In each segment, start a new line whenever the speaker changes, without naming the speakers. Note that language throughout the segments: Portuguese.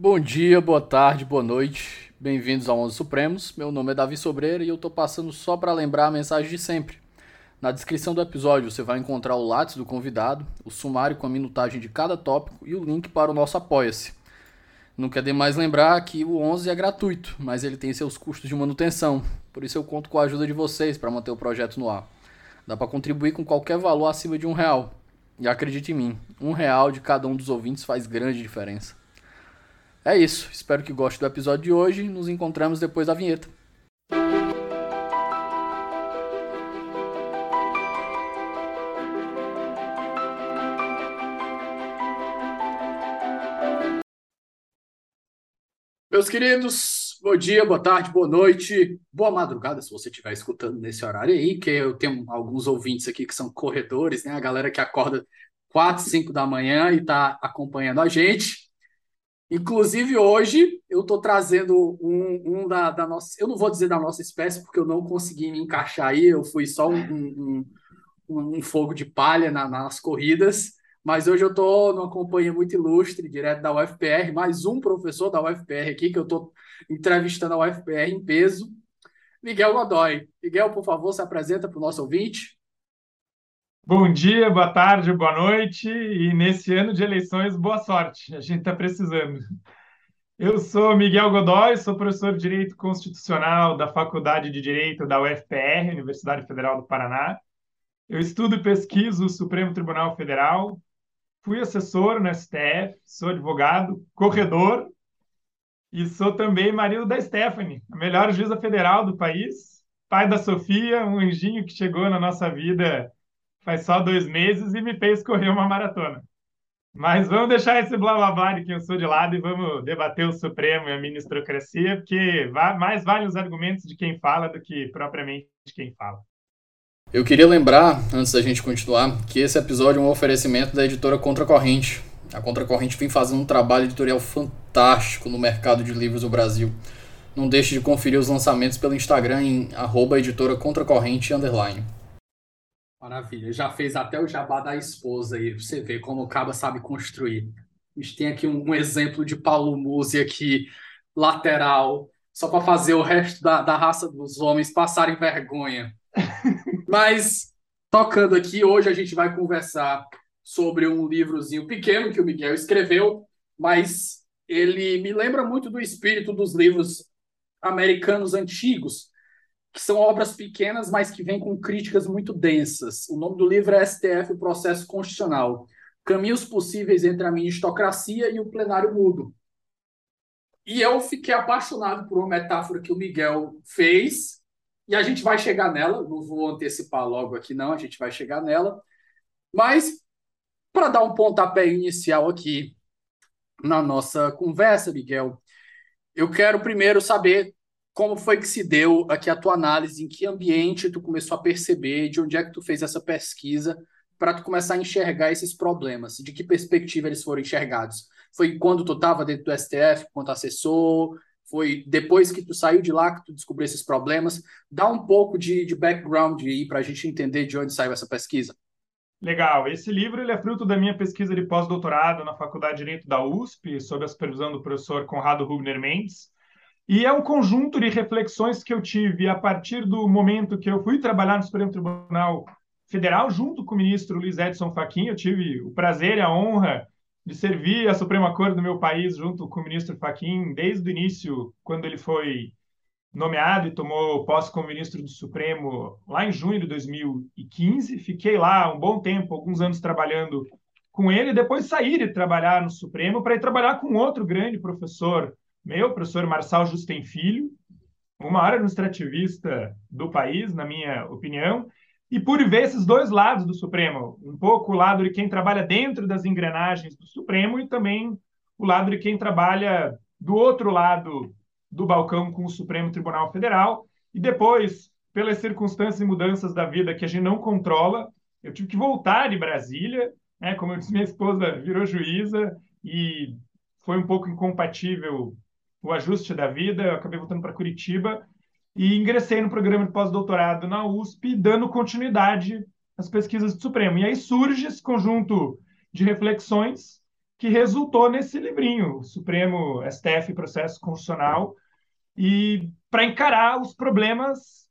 Bom dia, boa tarde, boa noite. Bem-vindos ao Onze Supremos. Meu nome é Davi Sobreira e eu tô passando só para lembrar a mensagem de sempre. Na descrição do episódio você vai encontrar o lápis do convidado, o sumário com a minutagem de cada tópico e o link para o nosso Apoia-se. Não quer demais lembrar que o 11 é gratuito, mas ele tem seus custos de manutenção. Por isso eu conto com a ajuda de vocês para manter o projeto no ar. Dá para contribuir com qualquer valor acima de um real. E acredite em mim, um real de cada um dos ouvintes faz grande diferença. É isso, espero que goste do episódio de hoje. Nos encontramos depois da vinheta. Meus queridos, bom dia, boa tarde, boa noite, boa madrugada, se você estiver escutando nesse horário aí, que eu tenho alguns ouvintes aqui que são corredores, né? A galera que acorda 4, 5 da manhã e está acompanhando a gente. Inclusive, hoje eu estou trazendo um, um da, da, nossa. Eu não vou dizer da nossa espécie, porque eu não consegui me encaixar aí, eu fui só um, um, um fogo de palha na, nas corridas. Mas hoje eu estou numa companhia muito ilustre, direto da UFPR, mais um professor da UFPR aqui, que eu estou entrevistando a UFPR em peso, Miguel Godoy. Miguel, por favor, se apresenta para o nosso ouvinte.
Bom dia, boa tarde, boa noite, e nesse ano de eleições, boa sorte, a gente está precisando. Eu sou Miguel Godoy, sou professor de Direito Constitucional da Faculdade de Direito da UFPR, Universidade Federal do Paraná. Eu estudo e pesquiso o Supremo Tribunal Federal, fui assessor no STF, sou advogado, corredor e sou também marido da Stephanie, a melhor juíza federal do país, pai da Sofia, um anjinho que chegou na nossa vida faz só dois meses e me fez correr uma maratona. Mas vamos deixar esse blá blá blá de quem eu sou de lado e vamos debater o Supremo e a ministrocracia, porque mais vale os argumentos de quem fala do que propriamente de quem fala.
Eu queria lembrar, antes da gente continuar, que esse episódio é um oferecimento da editora Contracorrente. A Contracorrente vem fazendo um trabalho editorial fantástico no mercado de livros do Brasil. Não deixe de conferir os lançamentos pelo Instagram em arroba. Maravilha, já fez até o jabá da esposa aí, pra você ver como o Caba sabe construir. A gente tem aqui um, um exemplo de Paulo Musi aqui, lateral, só para fazer o resto da, da raça dos homens passarem vergonha. Mas, tocando aqui, hoje a gente vai conversar sobre um livrozinho pequeno que o Miguel escreveu, mas ele me lembra muito do espírito dos livros americanos antigos, que são obras pequenas, mas que vêm com críticas muito densas. O nome do livro é STF, o Processo Constitucional. Caminhos possíveis entre a ministocracia e o plenário mudo. E eu fiquei apaixonado por uma metáfora que o Miguel fez, e a gente vai chegar nela, não vou antecipar logo aqui, não, a gente vai chegar nela. Mas, para dar um pontapé inicial aqui na nossa conversa, Miguel, eu quero primeiro saber como foi que se deu aqui a tua análise, em que ambiente tu começou a perceber, de onde é que tu fez essa pesquisa, para tu começar a enxergar esses problemas, de que perspectiva eles foram enxergados. Foi quando tu estava dentro do STF, quanto assessor, foi depois que tu saiu de lá que tu descobriu esses problemas. Dá um pouco de, de background aí para a gente entender de onde saiu essa pesquisa.
Legal. Esse livro ele é fruto da minha pesquisa de pós-doutorado na Faculdade de Direito da USP, sob a supervisão do professor Conrado Rubner Mendes. E é um conjunto de reflexões que eu tive a partir do momento que eu fui trabalhar no Supremo Tribunal Federal junto com o ministro Luiz Edson Fachin. Eu tive o prazer e a honra de servir a Suprema Corte do meu país junto com o ministro Fachin desde o início, quando ele foi nomeado e tomou posse como ministro do Supremo lá em junho de 2015. Fiquei lá um bom tempo, alguns anos trabalhando com ele, e depois saí de trabalhar no Supremo para ir trabalhar com outro grande professor meu, professor Marçal Justem Filho, o maior administrativista do país, na minha opinião, e por ver esses dois lados do Supremo, um pouco o lado de quem trabalha dentro das engrenagens do Supremo e também o lado de quem trabalha do outro lado do balcão com o Supremo Tribunal Federal. E depois, pelas circunstâncias e mudanças da vida que a gente não controla, eu tive que voltar de Brasília, né? Como eu disse, minha esposa virou juíza e foi um pouco incompatível o ajuste da vida. Eu acabei voltando para Curitiba e ingressei no programa de pós-doutorado na USP, dando continuidade às pesquisas do Supremo. E aí surge esse conjunto de reflexões que resultou nesse livrinho, Supremo STF Processo Constitucional, e para encarar os problemas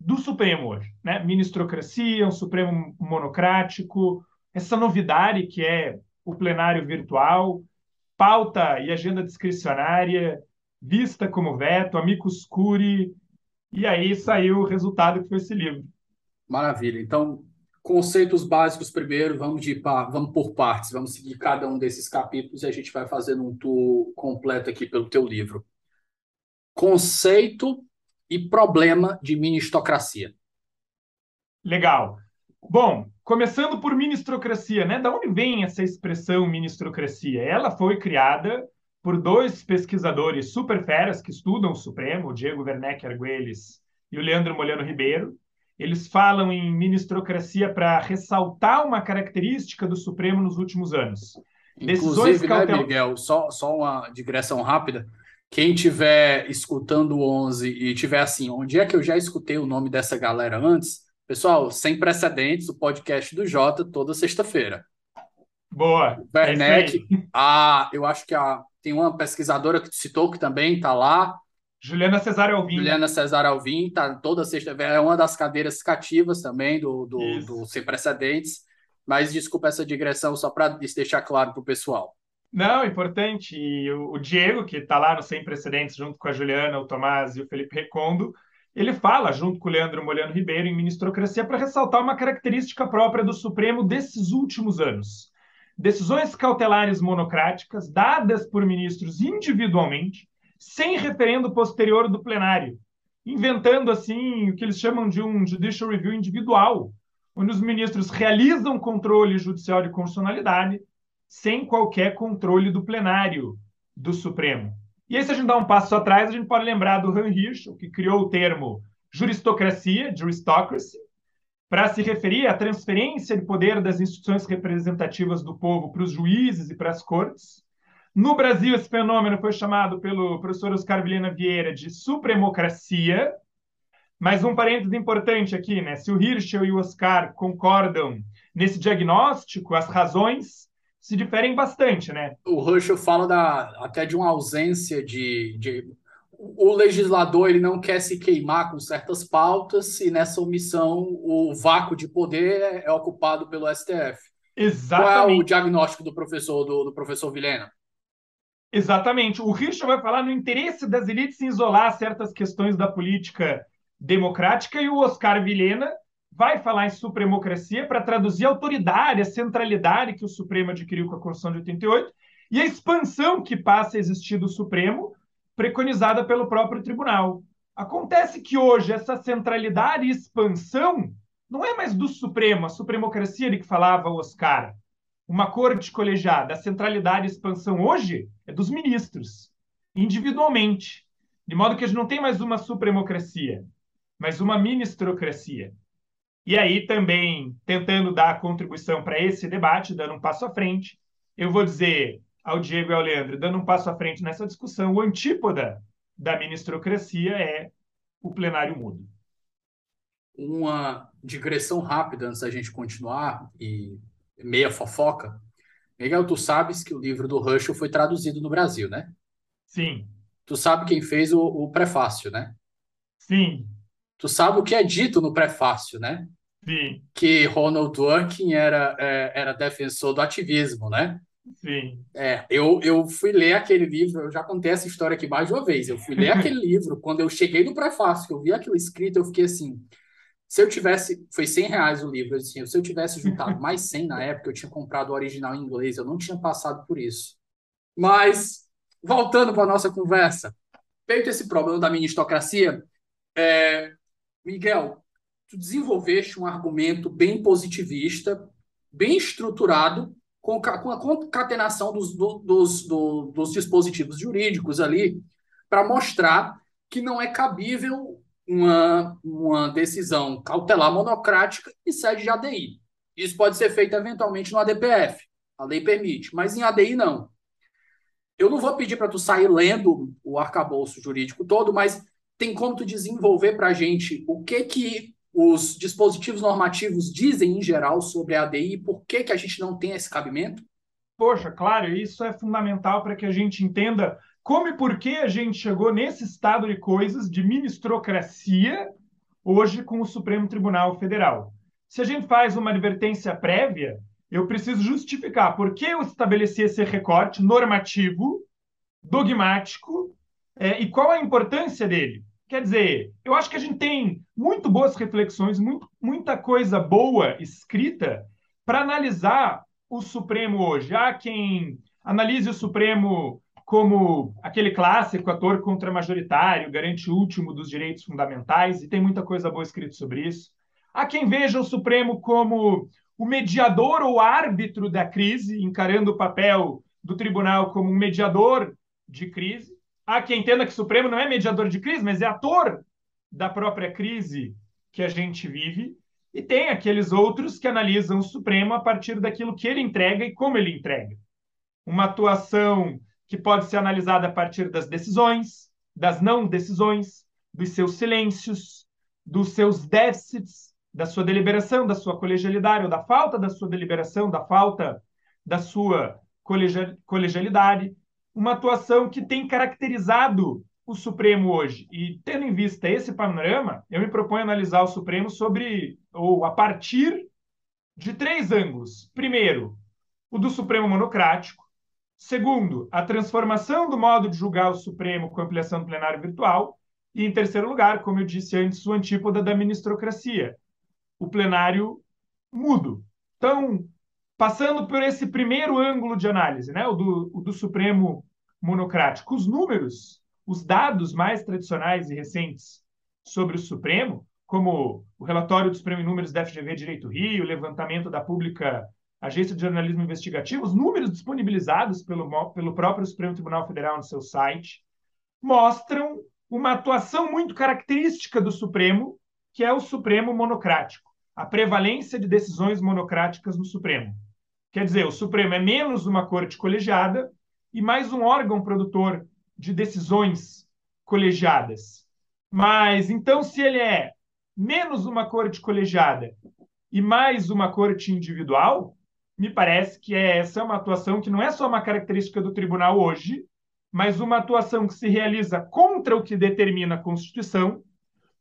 do Supremo hoje, né? Ministrocracia, um Supremo monocrático, essa novidade que é o plenário virtual, pauta e agenda discricionária, vista como veto, amicus curi, e aí saiu o resultado que foi esse livro.
Maravilha. Então, conceitos básicos primeiro, vamos de vamos por partes, vamos seguir cada um desses capítulos e a gente vai fazendo um tour completo aqui pelo teu livro. Conceito e problema de ministocracia.
Legal. Bom, começando por ministrocracia, né? Da onde vem essa expressão ministrocracia? Ela foi criada por dois pesquisadores super feras que estudam o Supremo, o Diego Werneck Arguelles e o Leandro Molhano Ribeiro. Eles falam em ministrocracia para ressaltar uma característica do Supremo nos últimos anos.
Inclusive, né, cautel... Miguel, só, só uma digressão rápida. Quem estiver escutando o 11 e tiver assim, onde é que eu já escutei o nome dessa galera antes? Pessoal, sem precedentes, o podcast do Jota toda sexta-feira.
Boa.
Werneck, é a, eu acho que a tem uma pesquisadora que citou que também está lá.
Juliana Cesar Alvim.
Juliana Cesar Alvim, está toda sexta é uma das cadeiras cativas também do, do, do Sem Precedentes. Mas desculpa essa digressão, só para deixar claro para o pessoal.
Não, importante. E o, Diego, que está lá no Sem Precedentes, junto com a Juliana, o Tomás e o Felipe Recondo, ele fala, junto com o Leandro Molhano Ribeiro, em Ministrocracia, para ressaltar uma característica própria do Supremo desses últimos anos decisões cautelares monocráticas dadas por ministros individualmente, sem referendo posterior do plenário, inventando assim o que eles chamam de um judicial review individual, onde os ministros realizam controle judicial de constitucionalidade sem qualquer controle do plenário do Supremo. E aí, se a gente dá um passo atrás, a gente pode lembrar do Han Hirschel, que criou o termo juristocracia, juristocracy, para se referir à transferência de poder das instituições representativas do povo para os juízes e para as cortes. No Brasil, esse fenômeno foi chamado pelo professor Oscar Vilhena Vieira de supremocracia. Mas um parênteses importante aqui, né? Se o Hirschel e o Oscar concordam nesse diagnóstico, as razões se diferem bastante, né?
O Hirschel fala da, até de uma ausência de, de o legislador ele não quer se queimar com certas pautas e nessa omissão o vácuo de poder é ocupado pelo STF.
Exatamente.
Qual é o diagnóstico do professor do, do professor Vilhena?
Exatamente. O Richard vai falar no interesse das elites em isolar certas questões da política democrática e o Oscar Vilhena vai falar em supremocracia para traduzir a autoridade, a centralidade que o Supremo adquiriu com a Constituição de 88 e a expansão que passa a existir do Supremo preconizada pelo próprio tribunal. Acontece que hoje essa centralidade e expansão não é mais do Supremo, a supremocracia de que falava o Oscar, uma corte colegiada. A centralidade e expansão hoje é dos ministros, individualmente. De modo que a gente não tem mais uma supremocracia, mas uma ministrocracia. E aí também, tentando dar contribuição para esse debate, dando um passo à frente, eu vou dizer ao Diego e ao Leandro, dando um passo à frente nessa discussão, o antípoda da ministrocracia é o plenário mudo.
Uma digressão rápida antes da gente continuar e meia fofoca. Miguel, tu sabes que o livro do Russell foi traduzido no Brasil, né?
Sim.
Tu sabe quem fez o, o prefácio, né?
Sim.
Tu sabe o que é dito no prefácio, né?
Sim.
Que Ronald Dworkin era, é, era defensor do ativismo, né?
Sim.
É, eu, eu fui ler aquele livro, eu já contei essa história aqui mais de uma vez. Eu fui ler aquele livro, quando eu cheguei no prefácio, que eu vi aquilo escrito, eu fiquei assim. Se eu tivesse. Foi 100 reais o livro, assim, se eu tivesse juntado mais 100 na época, eu tinha comprado o original em inglês, eu não tinha passado por isso. Mas, voltando para a nossa conversa, feito esse problema da ministocracia, é, Miguel, tu desenvolveste um argumento bem positivista, bem estruturado, com, com a concatenação dos, do, dos, do, dos dispositivos jurídicos ali, para mostrar que não é cabível uma, uma decisão cautelar monocrática em sede de ADI. Isso pode ser feito eventualmente no ADPF, a lei permite, mas em ADI não. Eu não vou pedir para tu sair lendo o arcabouço jurídico todo, mas tem como tu desenvolver para a gente o que que os dispositivos normativos dizem em geral sobre a ADI e por que, que a gente não tem esse cabimento?
Poxa, claro, isso é fundamental para que a gente entenda como e por que a gente chegou nesse estado de coisas de ministrocracia hoje com o Supremo Tribunal Federal. Se a gente faz uma advertência prévia, eu preciso justificar por que eu estabeleci esse recorte normativo, dogmático, é, e qual a importância dele. Quer dizer, eu acho que a gente tem muito boas reflexões, muito, muita coisa boa escrita para analisar o Supremo hoje. Há quem analise o Supremo como aquele clássico ator contra-majoritário, garante o último dos direitos fundamentais, e tem muita coisa boa escrita sobre isso. Há quem veja o Supremo como o mediador ou árbitro da crise, encarando o papel do tribunal como um mediador de crise. Há quem entenda que o Supremo não é mediador de crise, mas é ator da própria crise que a gente vive. E tem aqueles outros que analisam o Supremo a partir daquilo que ele entrega e como ele entrega. Uma atuação que pode ser analisada a partir das decisões, das não decisões, dos seus silêncios, dos seus déficits, da sua deliberação, da sua colegialidade, ou da falta da sua deliberação, da falta da sua colegialidade. Uma atuação que tem caracterizado o Supremo hoje. E tendo em vista esse panorama, eu me proponho analisar o Supremo sobre, ou a partir de três ângulos. Primeiro, o do Supremo monocrático. Segundo, a transformação do modo de julgar o Supremo com ampliação do plenário virtual. E, em terceiro lugar, como eu disse antes, o antípoda da ministrocracia, o plenário mudo. Então, passando por esse primeiro ângulo de análise, né, o do, o do Supremo monocrático, os números, os dados mais tradicionais e recentes sobre o Supremo, como o relatório dos prêmios números da FGV Direito Rio, o levantamento da pública Agência de Jornalismo Investigativo, os números disponibilizados pelo, pelo próprio Supremo Tribunal Federal no seu site, mostram uma atuação muito característica do Supremo, que é o Supremo monocrático, a prevalência de decisões monocráticas no Supremo. Quer dizer, o Supremo é menos uma corte colegiada e mais um órgão produtor de decisões colegiadas. Mas então, se ele é menos uma corte colegiada e mais uma corte individual, me parece que é essa uma atuação que não é só uma característica do tribunal hoje, mas uma atuação que se realiza contra o que determina a Constituição,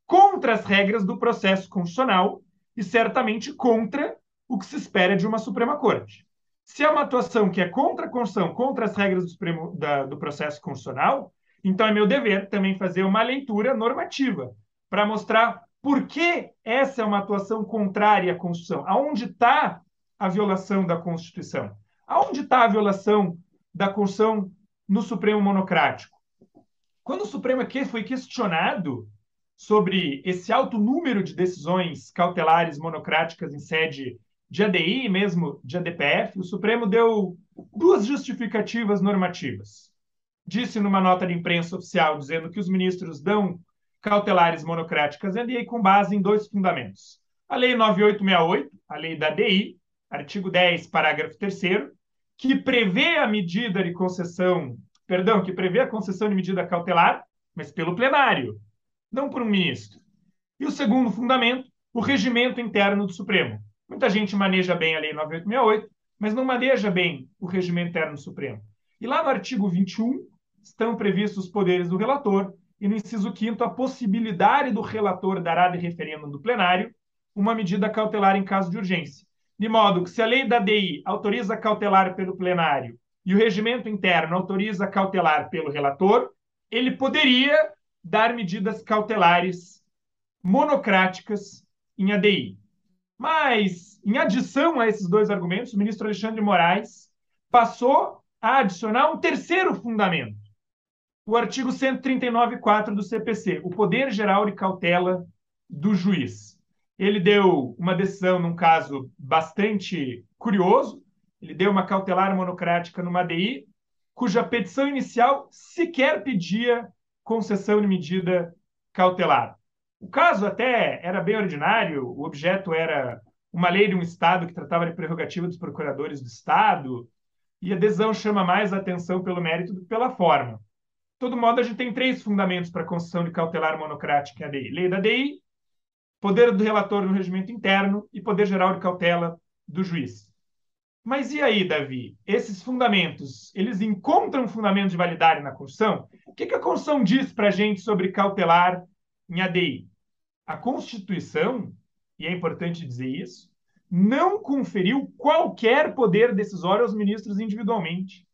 contra as regras do processo constitucional e certamente contra o que se espera de uma Suprema Corte. Se é uma atuação que é contra a Constituição, contra as regras do, Supremo, da, do processo constitucional, então é meu dever também fazer uma leitura normativa para mostrar por que essa é uma atuação contrária à Constituição. Aonde está a violação da Constituição? Aonde está a violação da Constituição no Supremo monocrático? Quando o Supremo foi questionado sobre esse alto número de decisões cautelares monocráticas em sede de ADI mesmo de ADPF, o Supremo deu duas justificativas normativas. Disse numa nota de imprensa oficial dizendo que os ministros dão cautelares monocráticas ADI com base em dois fundamentos. A Lei 9868, a lei da ADI, artigo 10, parágrafo 3 que prevê a medida de concessão, perdão, que prevê a concessão de medida cautelar, mas pelo plenário, não por um ministro. E o segundo fundamento, o regimento interno do Supremo. Muita gente maneja bem a Lei 9868, mas não maneja bem o regimento interno Supremo. E lá no artigo 21 estão previstos os poderes do relator e no inciso 5 a possibilidade do relator dar de referendo do plenário uma medida cautelar em caso de urgência de modo que se a lei da DI autoriza cautelar pelo plenário e o regimento interno autoriza cautelar pelo relator, ele poderia dar medidas cautelares monocráticas em ADI. Mas, em adição a esses dois argumentos, o ministro Alexandre de Moraes passou a adicionar um terceiro fundamento, o artigo 139.4 do CPC, o poder geral de cautela do juiz ele deu uma decisão num caso bastante curioso. Ele deu uma cautelar monocrática numa ADI, cuja petição inicial sequer pedia concessão de medida cautelar. O caso até era bem ordinário, o objeto era uma lei de um Estado que tratava de prerrogativa dos procuradores do Estado, e a decisão chama mais a atenção pelo mérito do que pela forma. De todo modo, a gente tem três fundamentos para a concessão de cautelar monocrática em ADI. Lei da ADI, poder do relator no regimento interno e poder geral de cautela do juiz. Mas e aí, Davi? Esses fundamentos, eles encontram fundamento de validade na Constituição? O que, que a Constituição diz para a gente sobre cautelar em ADI? A Constituição, e é importante dizer isso, não conferiu qualquer poder decisório aos ministros individualmente.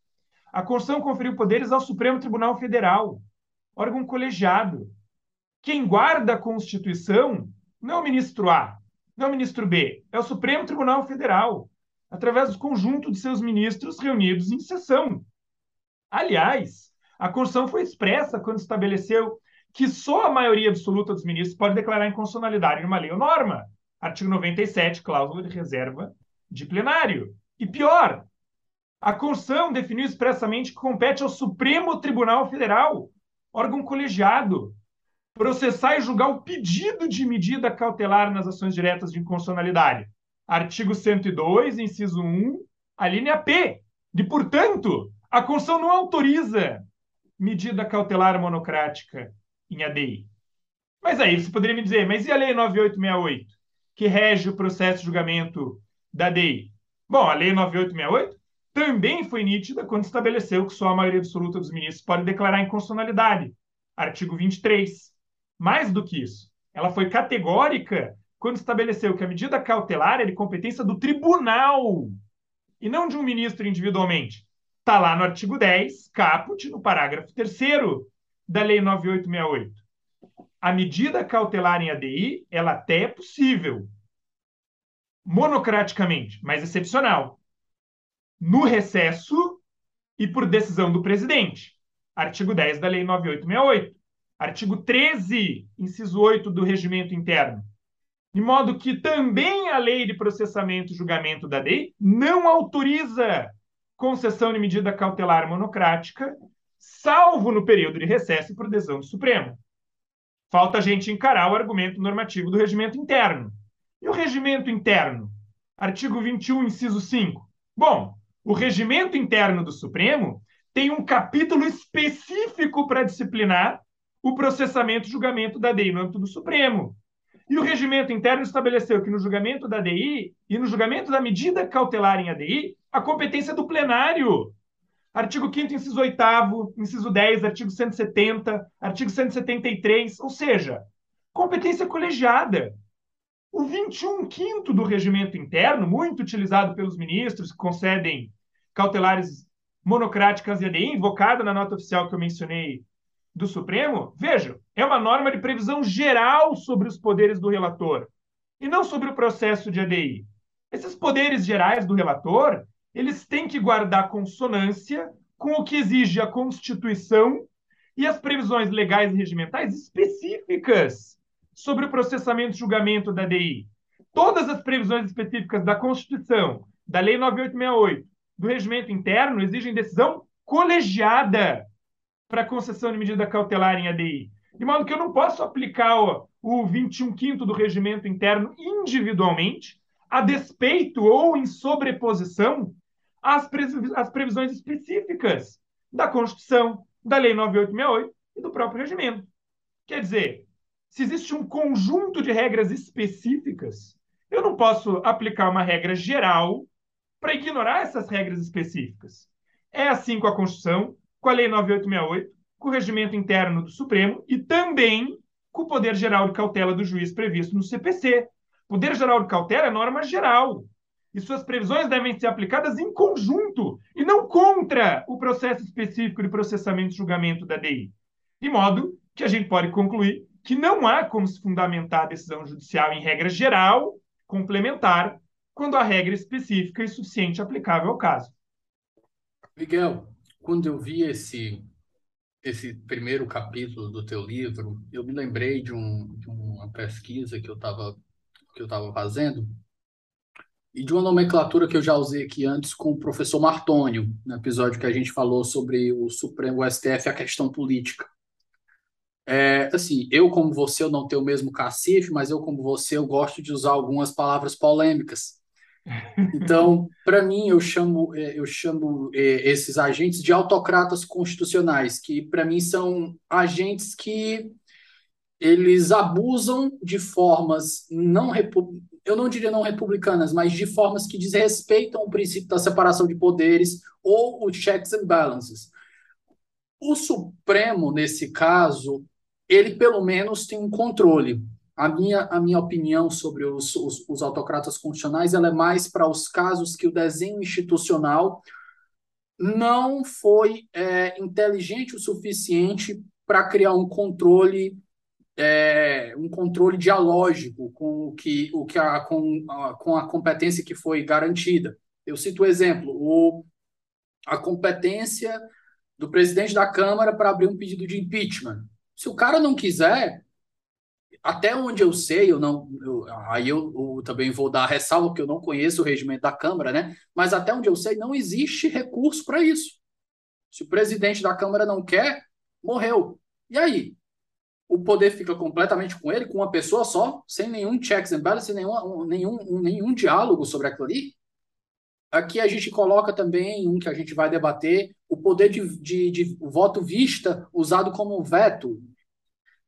A Constituição conferiu poderes ao Supremo Tribunal Federal, órgão colegiado. Quem guarda a Constituição não é o ministro A, não é o ministro B, é o Supremo Tribunal Federal, através do conjunto de seus ministros reunidos em sessão. Aliás, a Constituição foi expressa quando estabeleceu que só a maioria absoluta dos ministros pode declarar inconstitucionalidade numa lei ou norma. Artigo 97, cláusula de reserva de plenário. E pior, a Constituição definiu expressamente que compete ao Supremo Tribunal Federal, órgão colegiado, processar e julgar o pedido de medida cautelar nas ações diretas de inconstitucionalidade. Artigo 102, inciso 1, a linha P. De, portanto, a Constituição não autoriza medida cautelar monocrática em ADI. Mas aí você poderia me dizer, mas e a Lei 9868, que rege o processo de julgamento da ADI? Bom, a Lei 9868 também foi nítida quando estabeleceu que só a maioria absoluta dos ministros pode declarar inconstitucionalidade. Artigo 23. Mais do que isso, ela foi categórica quando estabeleceu que a medida cautelar é de competência do tribunal e não de um ministro individualmente. Está lá no artigo 10, caput, no parágrafo 3 da Lei 9868. A medida cautelar em ADI, ela até é possível, monocraticamente, mas excepcional, no recesso e por decisão do presidente. Artigo 10 da Lei 9868. Artigo 13, inciso 8 do Regimento Interno de modo que também a lei de processamento e julgamento da lei não autoriza concessão de medida cautelar monocrática, salvo no período de recesso e por decisão do Supremo. Falta a gente encarar o argumento normativo do regimento interno. E o regimento interno? Artigo 21, inciso 5. Bom, o regimento interno do Supremo tem um capítulo específico para disciplinar o processamento e julgamento da lei no âmbito do Supremo. E o regimento interno estabeleceu que no julgamento da ADI e no julgamento da medida cautelar em ADI, a competência é do plenário. Artigo 5 inciso 8 inciso 10, artigo 170, artigo 173, ou seja, competência colegiada. O 21 quinto do regimento interno, muito utilizado pelos ministros que concedem cautelares monocráticas e ADI, invocada na nota oficial que eu mencionei do Supremo, veja, é uma norma de previsão geral sobre os poderes do relator e não sobre o processo de ADI. Esses poderes gerais do relator, eles têm que guardar consonância com o que exige a Constituição e as previsões legais e regimentais específicas sobre o processamento e julgamento da ADI. Todas as previsões específicas da Constituição, da Lei 9868, do regimento interno exigem decisão colegiada para concessão de medida cautelar em ADI. De modo que eu não posso aplicar o, o 21 quinto do regimento interno individualmente, a despeito ou em sobreposição às previsões específicas da Constituição, da Lei 9868 e do próprio regimento. Quer dizer, se existe um conjunto de regras específicas, eu não posso aplicar uma regra geral para ignorar essas regras específicas. É assim com a Constituição, com a Lei 9868, com o regimento interno do Supremo e também com o poder geral de cautela do juiz previsto no CPC. Poder geral de cautela é norma geral. E suas previsões devem ser aplicadas em conjunto e não contra o processo específico de processamento e julgamento da DI. De modo que a gente pode concluir que não há como se fundamentar a decisão judicial em regra geral, complementar, quando a regra específica é suficiente aplicável ao caso.
Miguel, quando eu vi esse esse primeiro capítulo do teu livro, eu me lembrei de, um, de uma pesquisa que eu estava que eu estava fazendo e de uma nomenclatura que eu já usei aqui antes com o professor Martônio, no episódio que a gente falou sobre o Supremo o STF a questão política. É, assim, eu como você eu não tenho o mesmo cacife, mas eu como você eu gosto de usar algumas palavras polêmicas. Então, para mim, eu chamo, é, eu chamo é, esses agentes de autocratas constitucionais, que para mim são agentes que eles abusam de formas não
eu não diria não republicanas, mas de formas que desrespeitam o princípio da separação de poderes ou o checks and balances. O Supremo, nesse caso, ele pelo menos tem um controle. A minha, a minha opinião sobre os, os, os autocratas constitucionais ela é mais para os casos que o desenho institucional não foi é, inteligente o suficiente para criar um controle é, um controle dialógico com o que, o que a, com, a, com a competência que foi garantida. Eu cito o exemplo, o, a competência do presidente da Câmara para abrir um pedido de impeachment. Se o cara não quiser, até onde eu sei, eu não, eu, aí eu, eu, também vou dar ressalva porque eu não conheço o regimento da Câmara, né? Mas até onde eu sei, não existe recurso para isso. Se o presidente da Câmara não quer, morreu. E aí? O poder fica completamente com ele, com uma pessoa só, sem nenhum checks and balances, nenhum, nenhum, nenhum diálogo sobre aquilo ali. Aqui a gente coloca também um que a gente vai debater, o poder de, de, de voto vista usado como veto,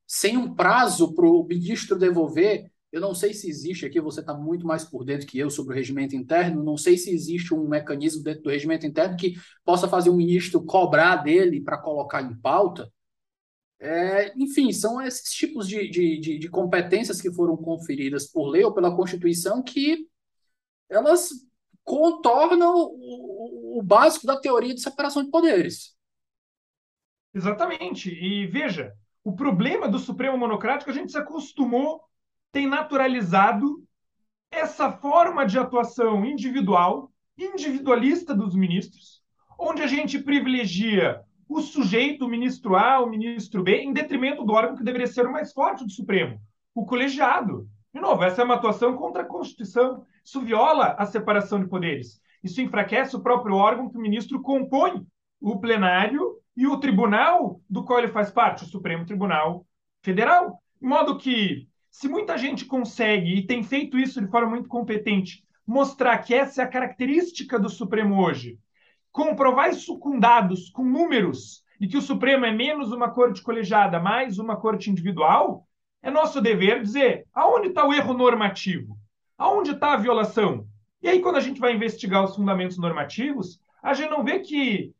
sem um prazo para o ministro devolver. Eu não sei se existe aqui, você está muito mais por dentro que eu sobre o regimento interno, não sei se existe um mecanismo dentro do regimento interno que possa fazer o ministro cobrar dele para colocar em pauta. É, enfim, são esses tipos de, de, de, de, competências que foram conferidas por lei ou pela Constituição que elas contornam o, o básico da teoria de separação de poderes.
Exatamente. E veja, o problema do Supremo Monocrático, a gente se acostumou, tem naturalizado essa forma de atuação individual, individualista dos ministros, onde a gente privilegia o sujeito, o ministro A, o ministro B, em detrimento do órgão que deveria ser o mais forte do Supremo, o colegiado. De novo, essa é uma atuação contra a Constituição. Isso viola a separação de poderes. Isso enfraquece o próprio órgão que o ministro compõe, o plenário e o tribunal do qual ele faz parte, o Supremo Tribunal Federal. De modo que, se muita gente consegue, e tem feito isso de forma muito competente, mostrar que essa é a característica do Supremo hoje, comprovar isso com dados, com números, e que o Supremo é menos uma corte colegiada, mais uma corte individual, é nosso dever dizer aonde está o erro normativo, aonde está a violação. E aí, quando a gente vai investigar os fundamentos normativos, a gente não vê que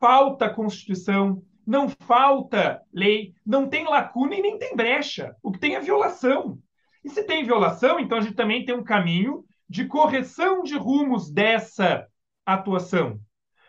falta Constituição, não falta lei, não tem lacuna e nem tem brecha. O que tem é violação. E se tem violação, então a gente também tem um caminho de correção de rumos dessa atuação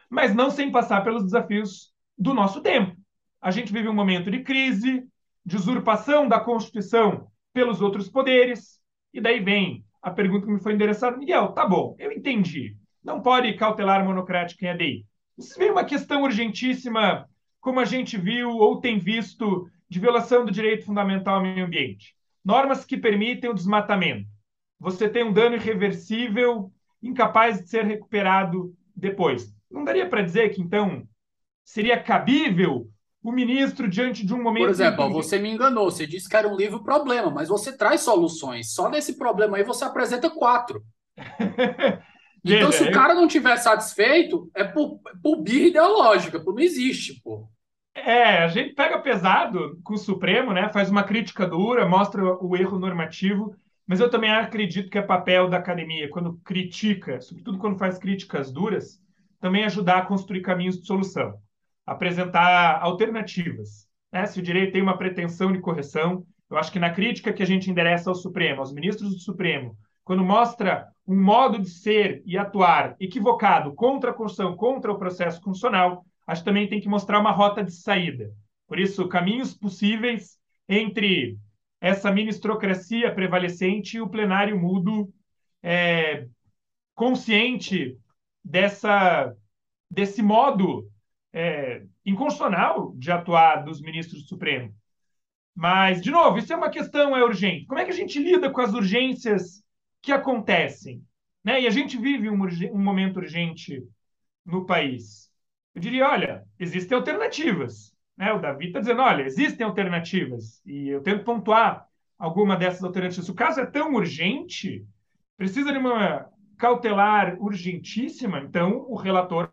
mas não sem passar pelos desafios do nosso tempo. A gente vive um momento de crise, de usurpação da Constituição pelos outros poderes, e daí vem a pergunta que me foi endereçada, Miguel, tá bom, eu entendi. Não pode cautelar monocrático em ADI. Se vem uma questão urgentíssima, como a gente viu ou tem visto, de violação do direito fundamental ao meio ambiente. Normas que permitem o desmatamento. Você tem um dano irreversível, incapaz de ser recuperado depois. Não daria para dizer que, então, seria cabível o ministro, diante de um momento.
Por exemplo, você me enganou, você disse que era um livro problema, mas você traz soluções. Só nesse problema aí você apresenta quatro. então, se o cara não tiver satisfeito, é por, por birra ideológica, por não existe, pô.
É, a gente pega pesado com o Supremo, né? Faz uma crítica dura, mostra o erro normativo, mas eu também acredito que é papel da academia, quando critica, sobretudo quando faz críticas duras, também ajudar a construir caminhos de solução, apresentar alternativas. Né? Se o direito tem uma pretensão de correção, eu acho que na crítica que a gente endereça ao Supremo, aos ministros do Supremo, quando mostra um modo de ser e atuar equivocado contra a Constituição, contra o processo constitucional, acho que também tem que mostrar uma rota de saída. Por isso, caminhos possíveis entre essa ministrocracia prevalecente e o plenário mudo é, consciente dessa, desse modo é, inconstitucional de atuar dos ministros do Supremo. Mas, de novo, isso é uma questão é urgente. Como é que a gente lida com as urgências que acontecem? Né? E a gente vive um, um momento urgente no país. Eu diria, olha, existem alternativas. Né? O Davi está dizendo, olha, existem alternativas. E eu tento pontuar alguma dessas alternativas. O caso é tão urgente, precisa de uma cautelar urgentíssima, então o relator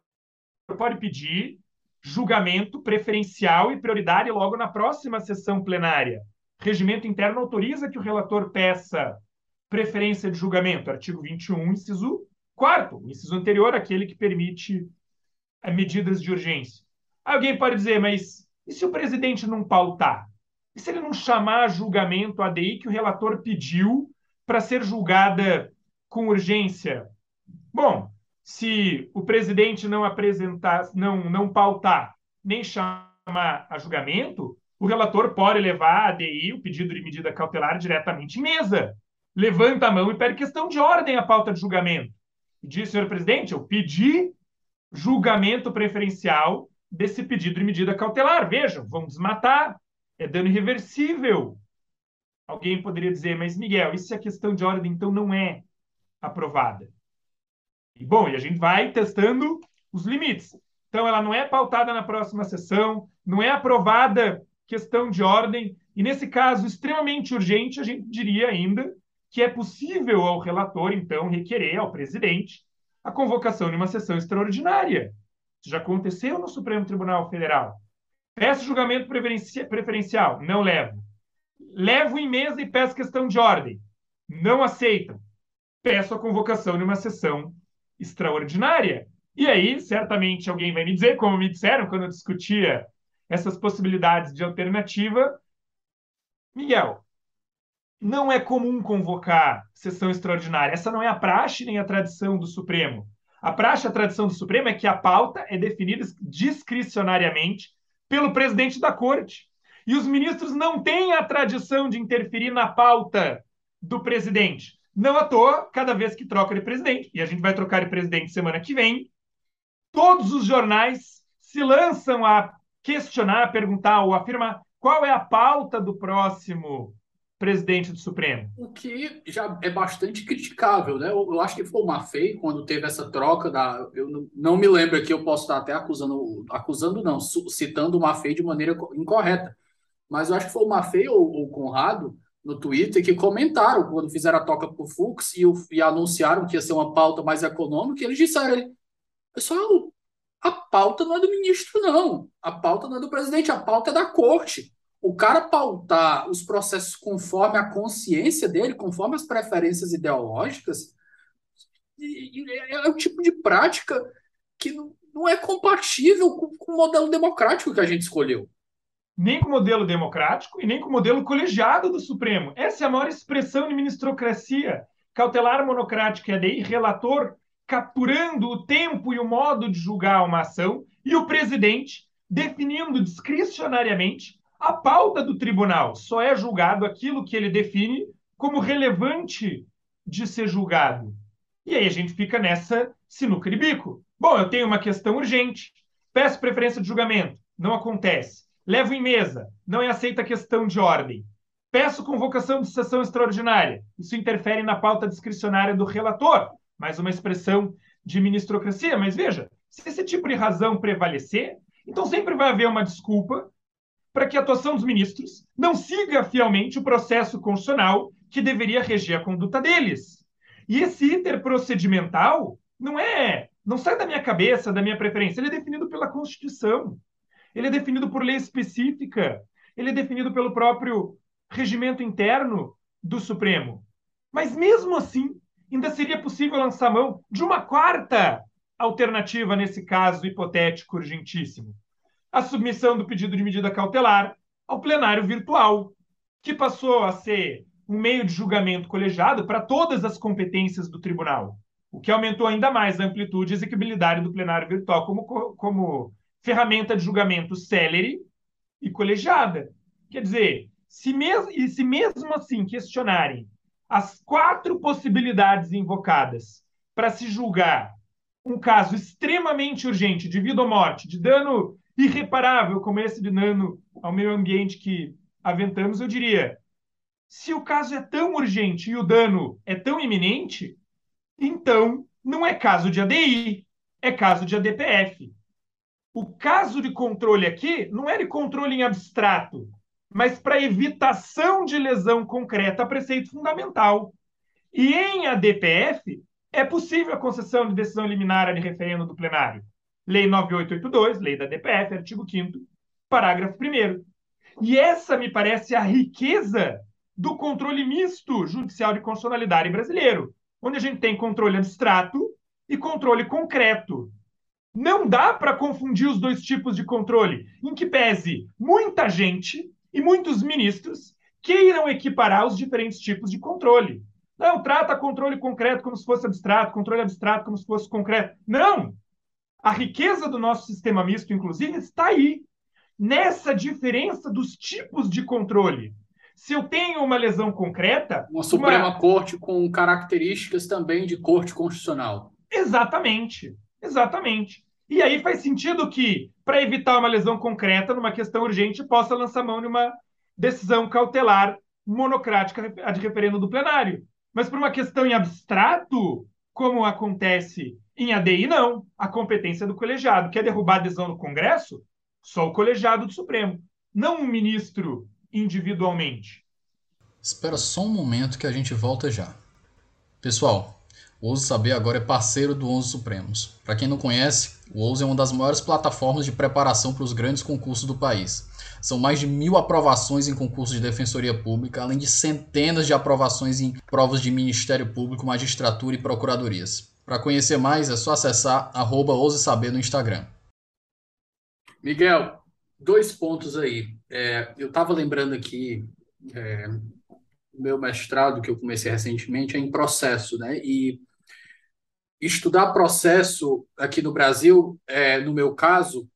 pode pedir julgamento preferencial e prioridade logo na próxima sessão plenária. Regimento interno autoriza que o relator peça preferência de julgamento, artigo 21, inciso 4, o inciso anterior, aquele que permite eh, medidas de urgência. Alguém pode dizer, mas e se o presidente não pautar? E se ele não chamar julgamento a ADI que o relator pediu para ser julgada com urgência? Bom, se o presidente não apresentar, não, não pautar, nem chamar a julgamento, o relator pode levar a ADI, o pedido de medida cautelar, diretamente mesa. Levanta a mão e pede questão de ordem à pauta de julgamento. E diz, senhor presidente, eu pedi julgamento preferencial desse pedido de medida cautelar. Vejam, vamos desmatar, é dano irreversível. Alguém poderia dizer, mas Miguel, se a questão de ordem então não é aprovada? E bom, e a gente vai testando os limites. Então, ela não é pautada na próxima sessão, não é aprovada questão de ordem, e nesse caso extremamente urgente, a gente diria ainda que é possível ao relator, então, requerer ao presidente a convocação de uma sessão extraordinária. Isso já aconteceu no Supremo Tribunal Federal. Peço julgamento preferencial, não levo. Levo em mesa e peço questão de ordem. Não aceitam. Peço a convocação de uma sessão extraordinária. E aí, certamente, alguém vai me dizer, como me disseram quando eu discutia essas possibilidades de alternativa, Miguel, não é comum convocar sessão extraordinária. Essa não é a praxe nem a tradição do Supremo. A praxe a tradição do Supremo é que a pauta é definida discricionariamente pelo presidente da corte. E os ministros não têm a tradição de interferir na pauta do presidente. Não à toa, cada vez que troca de presidente, e a gente vai trocar de presidente semana que vem, todos os jornais se lançam a questionar, perguntar ou afirmar qual é a pauta do próximo presidente do Supremo.
O que já é bastante criticável, né? Eu, acho que foi o Mafei, quando teve essa troca da. Eu não, não, me lembro aqui, eu posso estar até acusando, acusando não, citando o Mafei de maneira incorreta. Mas eu acho que foi o Mafei ou o Conrado no Twitter que comentaram quando fizeram a toca para o Fux e, anunciaram que ia ser uma pauta mais econômica, eles disseram, pessoal, a pauta não é do ministro, não. A pauta não é do presidente, a pauta é da corte. O cara pautar os processos conforme a consciência dele, conforme as preferências ideológicas, é o tipo de prática que não é compatível com, com o modelo democrático que a gente escolheu
nem com o modelo democrático e nem com o modelo colegiado do Supremo. Essa é a maior expressão de ministrocracia. Cautelar monocrático e ADI, relator capturando o tempo e o modo de julgar uma ação e o presidente definindo discricionariamente a pauta do tribunal. Só é julgado aquilo que ele define como relevante de ser julgado. E aí a gente fica nessa sinuca de bico. Bom, eu tenho uma questão urgente, peço preferência de julgamento, não acontece. Levo em mesa. Não é aceita a questão de ordem. Peço convocação de sessão extraordinária. Isso interfere na pauta discricionária do relator. Mais uma expressão de ministrocracia. Mas veja, se esse tipo de razão prevalecer, então sempre vai haver uma desculpa para que a atuação dos ministros não siga fielmente o processo constitucional que deveria reger a conduta deles. E esse iter procedimental não é, não sai da minha cabeça, da minha preferência, ele é definido pela Constituição ele é definido por lei específica, ele é definido pelo próprio regimento interno do Supremo. Mas mesmo assim, ainda seria possível lançar mão de uma quarta alternativa nesse caso hipotético urgentíssimo: a submissão do pedido de medida cautelar ao plenário virtual, que passou a ser um meio de julgamento colegiado para todas as competências do tribunal, o que aumentou ainda mais a amplitude e execuibilidade do plenário virtual como, como ferramenta de julgamento célere e colegiada. Quer dizer, se mesmo, e se mesmo assim questionarem as quatro possibilidades invocadas para se julgar um caso extremamente urgente de vida ou morte, de dano irreparável como esse de dano ao meio ambiente que aventamos, eu diria: se o caso é tão urgente e o dano é tão iminente, então não é caso de ADI, é caso de ADPF. O caso de controle aqui não é de controle em abstrato, mas para evitação de lesão concreta a preceito fundamental. E em ADPF é possível a concessão de decisão liminar de referendo do plenário. Lei 9882, lei da DPF, artigo 5 parágrafo 1 E essa me parece a riqueza do controle misto judicial de constitucionalidade brasileiro, onde a gente tem controle abstrato e controle concreto. Não dá para confundir os dois tipos de controle, em que pese muita gente e muitos ministros queiram equiparar os diferentes tipos de controle. Não, trata controle concreto como se fosse abstrato, controle abstrato como se fosse concreto. Não! A riqueza do nosso sistema misto, inclusive, está aí, nessa diferença dos tipos de controle. Se eu tenho uma lesão concreta.
Uma Suprema uma... Corte com características também de Corte Constitucional.
Exatamente. Exatamente. E aí faz sentido que, para evitar uma lesão concreta numa questão urgente, possa lançar mão de uma decisão cautelar monocrática de referendo do plenário. Mas para uma questão em abstrato, como acontece em ADI, não. A competência do colegiado. Quer derrubar a decisão do Congresso? Só o colegiado do Supremo, não um ministro individualmente.
Espera só um momento que a gente volta já. Pessoal, o Ouso Saber agora é parceiro do Onze Supremos. Para quem não conhece, o Ouso é uma das maiores plataformas de preparação para os grandes concursos do país. São mais de mil aprovações em concursos de defensoria pública, além de centenas de aprovações em provas de Ministério Público, magistratura e procuradorias. Para conhecer mais, é só acessar arroba Saber no Instagram. Miguel, dois pontos aí. É, eu estava lembrando aqui, é, o meu mestrado que eu comecei recentemente é em processo, né? E estudar processo aqui no Brasil, é, no meu caso,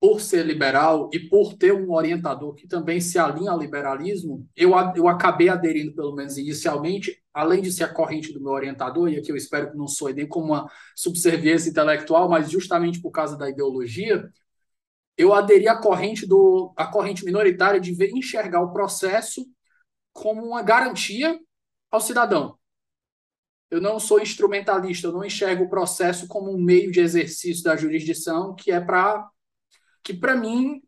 por ser liberal e por ter um orientador que também se alinha ao liberalismo, eu, eu acabei aderindo, pelo menos inicialmente, além de ser a corrente do meu orientador, e aqui eu espero que não soe nem como uma subserviência intelectual, mas justamente por causa da ideologia, eu aderi à corrente do à corrente minoritária de ver enxergar o processo como uma garantia ao cidadão. Eu não sou instrumentalista, eu não enxergo o processo como um meio de exercício da jurisdição que é para que para mim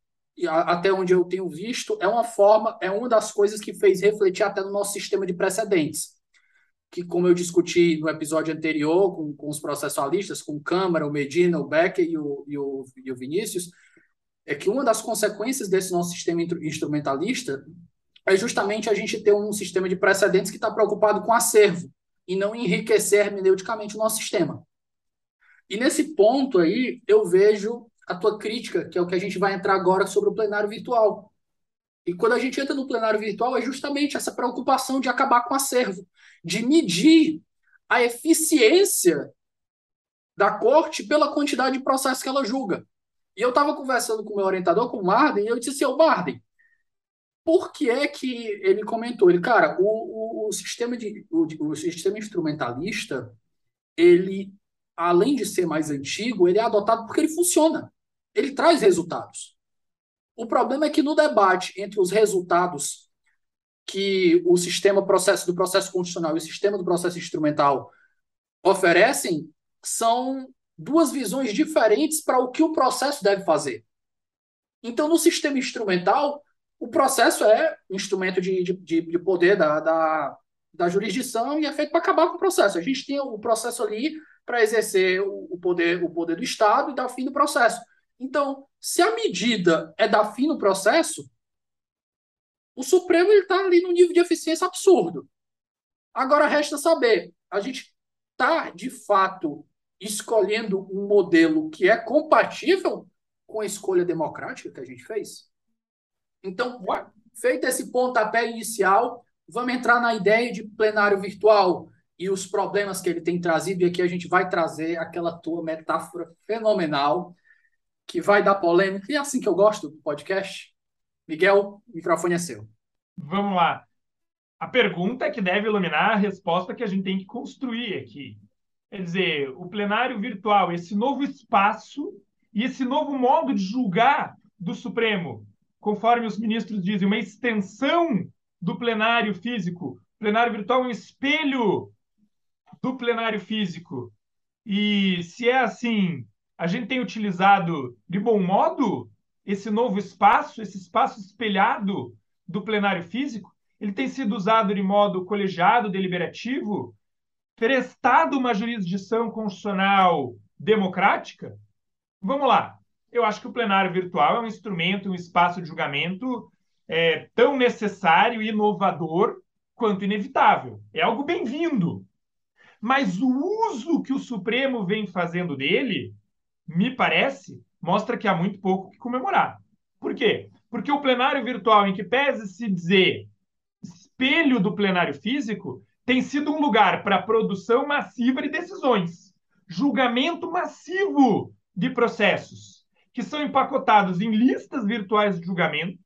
até onde eu tenho visto é uma forma, é uma das coisas que fez refletir até no nosso sistema de precedentes. Que, como eu discuti no episódio anterior com, com os processualistas, com Câmara, o Medina, o Becker e o, e o, e o Vinícius, é que uma das consequências desse nosso sistema instrumentalista é justamente a gente ter um sistema de precedentes que está preocupado com acervo e não enriquecer hermeneuticamente o nosso sistema. E nesse ponto aí, eu vejo a tua crítica, que é o que a gente vai entrar agora sobre o plenário virtual. E quando a gente entra no plenário virtual, é justamente essa preocupação de acabar com o acervo, de medir a eficiência da corte pela quantidade de processos que ela julga. E eu estava conversando com o meu orientador, com o Marden, e eu disse assim, ô Marden, por que é que ele comentou? Ele, cara, o, o, o sistema de o, o, sistema instrumentalista, ele, além de ser mais antigo, ele é adotado porque ele funciona. Ele traz resultados. O problema é que no debate entre os resultados que o sistema processo do processo constitucional e o sistema do processo instrumental oferecem são duas visões diferentes para o que o processo deve fazer. Então, no sistema instrumental, o processo é instrumento de, de, de poder da, da, da, jurisdição e é feito para acabar com o processo. A gente tem o processo ali para exercer o, poder, o poder do Estado e dar fim no processo. Então, se a medida é dar fim no processo, o Supremo está ali num nível de eficiência absurdo. Agora resta saber, a gente está de fato escolhendo um modelo que é compatível com a escolha democrática que a gente fez? Então, feito esse pontapé inicial, vamos entrar na ideia de plenário virtual e os problemas que ele tem trazido, e aqui a gente vai trazer aquela tua metáfora fenomenal que vai dar polêmica, e é assim que eu gosto do podcast. Miguel, o microfone é seu.
Vamos lá. A pergunta que deve iluminar a resposta que a gente tem que construir aqui. Quer dizer, o plenário virtual, esse novo espaço e esse novo modo de julgar do Supremo, conforme os ministros dizem, uma extensão do plenário físico. O plenário virtual é um espelho do plenário físico. E se é assim, a gente tem utilizado de bom modo esse novo espaço, esse espaço espelhado do plenário físico? Ele tem sido usado de modo colegiado, deliberativo? prestado uma jurisdição constitucional democrática? Vamos lá. Eu acho que o plenário virtual é um instrumento, um espaço de julgamento é, tão necessário e inovador quanto inevitável. É algo bem-vindo. Mas o uso que o Supremo vem fazendo dele, me parece, mostra que há muito pouco que comemorar. Por quê? Porque o plenário virtual, em que pese se dizer espelho do plenário físico, tem sido um lugar para produção massiva de decisões, julgamento massivo de processos, que são empacotados em listas virtuais de julgamento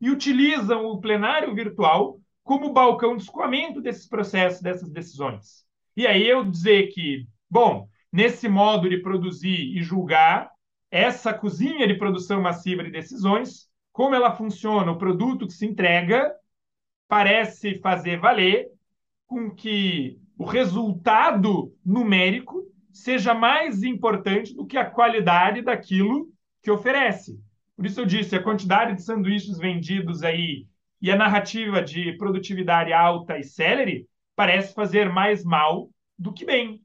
e utilizam o plenário virtual como balcão de escoamento desses processos, dessas decisões. E aí eu dizer que, bom, nesse modo de produzir e julgar, essa cozinha de produção massiva de decisões, como ela funciona, o produto que se entrega, parece fazer valer com que o resultado numérico seja mais importante do que a qualidade daquilo que oferece. Por isso eu disse, a quantidade de sanduíches vendidos aí e a narrativa de produtividade alta e célere parece fazer mais mal do que bem.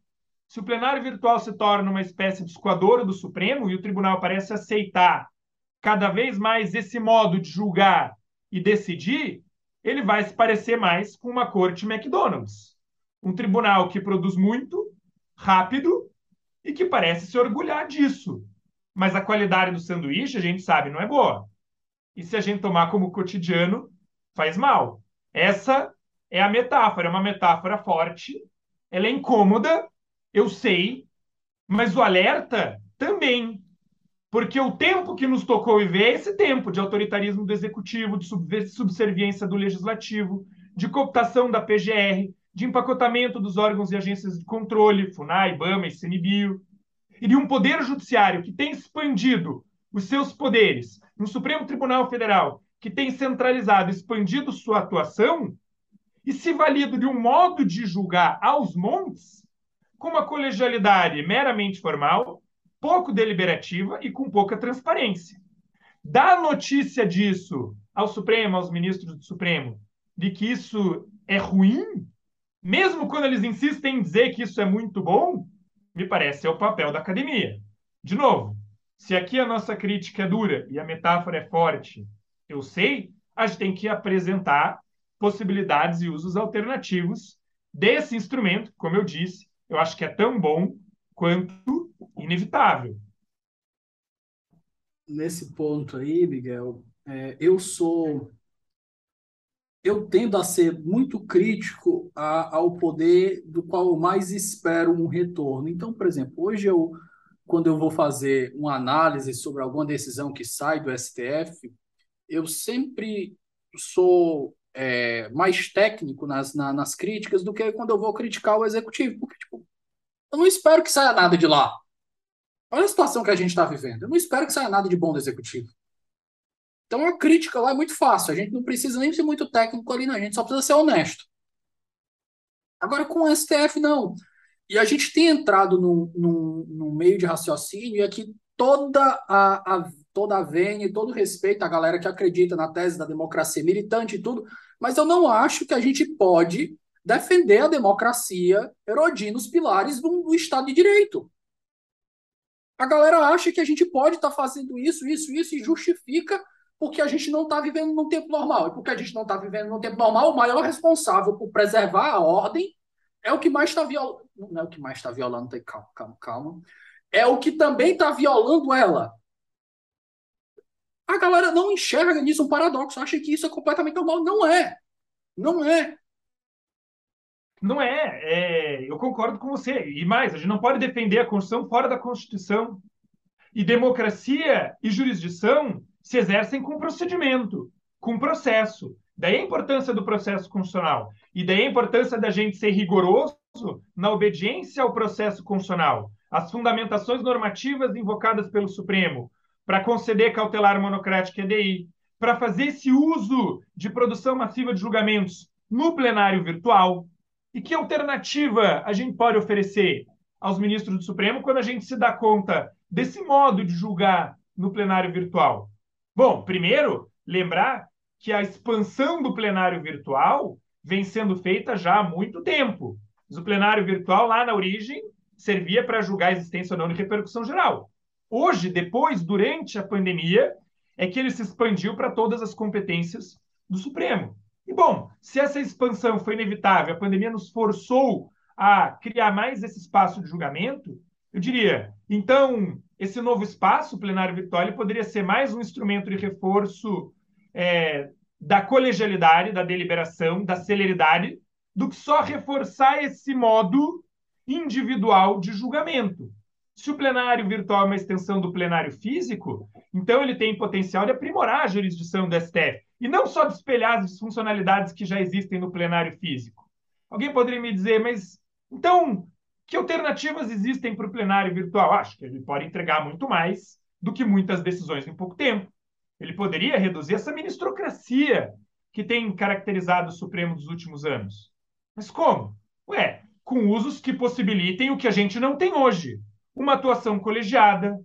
Se o plenário virtual se torna uma espécie de escoador do Supremo e o tribunal parece aceitar cada vez mais esse modo de julgar e decidir, ele vai se parecer mais com uma corte McDonald's. Um tribunal que produz muito, rápido e que parece se orgulhar disso. Mas a qualidade do sanduíche, a gente sabe, não é boa. E se a gente tomar como cotidiano, faz mal. Essa é a metáfora, é uma metáfora forte, ela é incômoda, eu sei, mas o alerta também. Porque o tempo que nos tocou viver é esse tempo de autoritarismo do executivo, de subserviência do legislativo, de cooptação da PGR, de empacotamento dos órgãos e agências de controle, FUNAI, IBAMA CNBio, e um poder judiciário que tem expandido os seus poderes. No Supremo Tribunal Federal, que tem centralizado, expandido sua atuação, e se valido de um modo de julgar aos montes, com uma colegialidade meramente formal, pouco deliberativa e com pouca transparência. Dar notícia disso ao Supremo, aos ministros do Supremo, de que isso é ruim, mesmo quando eles insistem em dizer que isso é muito bom, me parece ser o papel da academia. De novo, se aqui a nossa crítica é dura e a metáfora é forte, eu sei, a gente tem que apresentar possibilidades e usos alternativos desse instrumento, como eu disse, eu acho que é tão bom quanto inevitável.
Nesse ponto aí, Miguel, é, eu sou. Eu tendo a ser muito crítico a, ao poder do qual eu mais espero um retorno. Então, por exemplo, hoje eu, quando eu vou fazer uma análise sobre alguma decisão que sai do STF, eu sempre sou é, mais técnico nas, na, nas críticas do que quando eu vou criticar o executivo, porque tipo, eu não espero que saia nada de lá. Olha a situação que a gente está vivendo. Eu não espero que saia nada de bom do executivo. Então a crítica lá é muito fácil. A gente não precisa nem ser muito técnico ali, não. A gente só precisa ser honesto. Agora com o STF, não. E a gente tem entrado num, num meio de raciocínio e aqui toda a, a, toda a vênia todo respeito à galera que acredita na tese da democracia militante e tudo, mas eu não acho que a gente pode defender a democracia erodindo os pilares do, do Estado de Direito. A galera acha que a gente pode estar tá fazendo isso, isso, isso, e justifica porque a gente não está vivendo num tempo normal. E porque a gente não está vivendo num tempo normal, o maior responsável por preservar a ordem é o que mais está violando. Não é o que mais está violando, calma, calma, calma. É o que também está violando ela. A galera não enxerga nisso um paradoxo, acha que isso é completamente normal. Não é. Não é.
Não é, é, eu concordo com você. E mais, a gente não pode defender a Constituição fora da Constituição. E democracia e jurisdição se exercem com procedimento, com processo. Daí a importância do processo constitucional. E daí a importância da gente ser rigoroso na obediência ao processo constitucional. As fundamentações normativas invocadas pelo Supremo para conceder cautelar monocrática EDI, para fazer esse uso de produção massiva de julgamentos no plenário virtual, e que alternativa a gente pode oferecer aos ministros do Supremo quando a gente se dá conta desse modo de julgar no plenário virtual? Bom, primeiro, lembrar que a expansão do plenário virtual vem sendo feita já há muito tempo. o plenário virtual, lá na origem, servia para julgar a existência ou não de repercussão geral. Hoje, depois, durante a pandemia, é que ele se expandiu para todas as competências do Supremo. E, bom, se essa expansão foi inevitável, a pandemia nos forçou a criar mais esse espaço de julgamento, eu diria, então, esse novo espaço, o plenário virtual, poderia ser mais um instrumento de reforço é, da colegialidade, da deliberação, da celeridade, do que só reforçar esse modo individual de julgamento. Se o plenário virtual é uma extensão do plenário físico, então ele tem potencial de aprimorar a jurisdição do STF e não só de espelhar as funcionalidades que já existem no plenário físico. Alguém poderia me dizer, mas então que alternativas existem para o plenário virtual? Acho que ele pode entregar muito mais do que muitas decisões em pouco tempo. Ele poderia reduzir essa ministrocracia que tem caracterizado o Supremo dos últimos anos. Mas como? Ué, com usos que possibilitem o que a gente não tem hoje: uma atuação colegiada,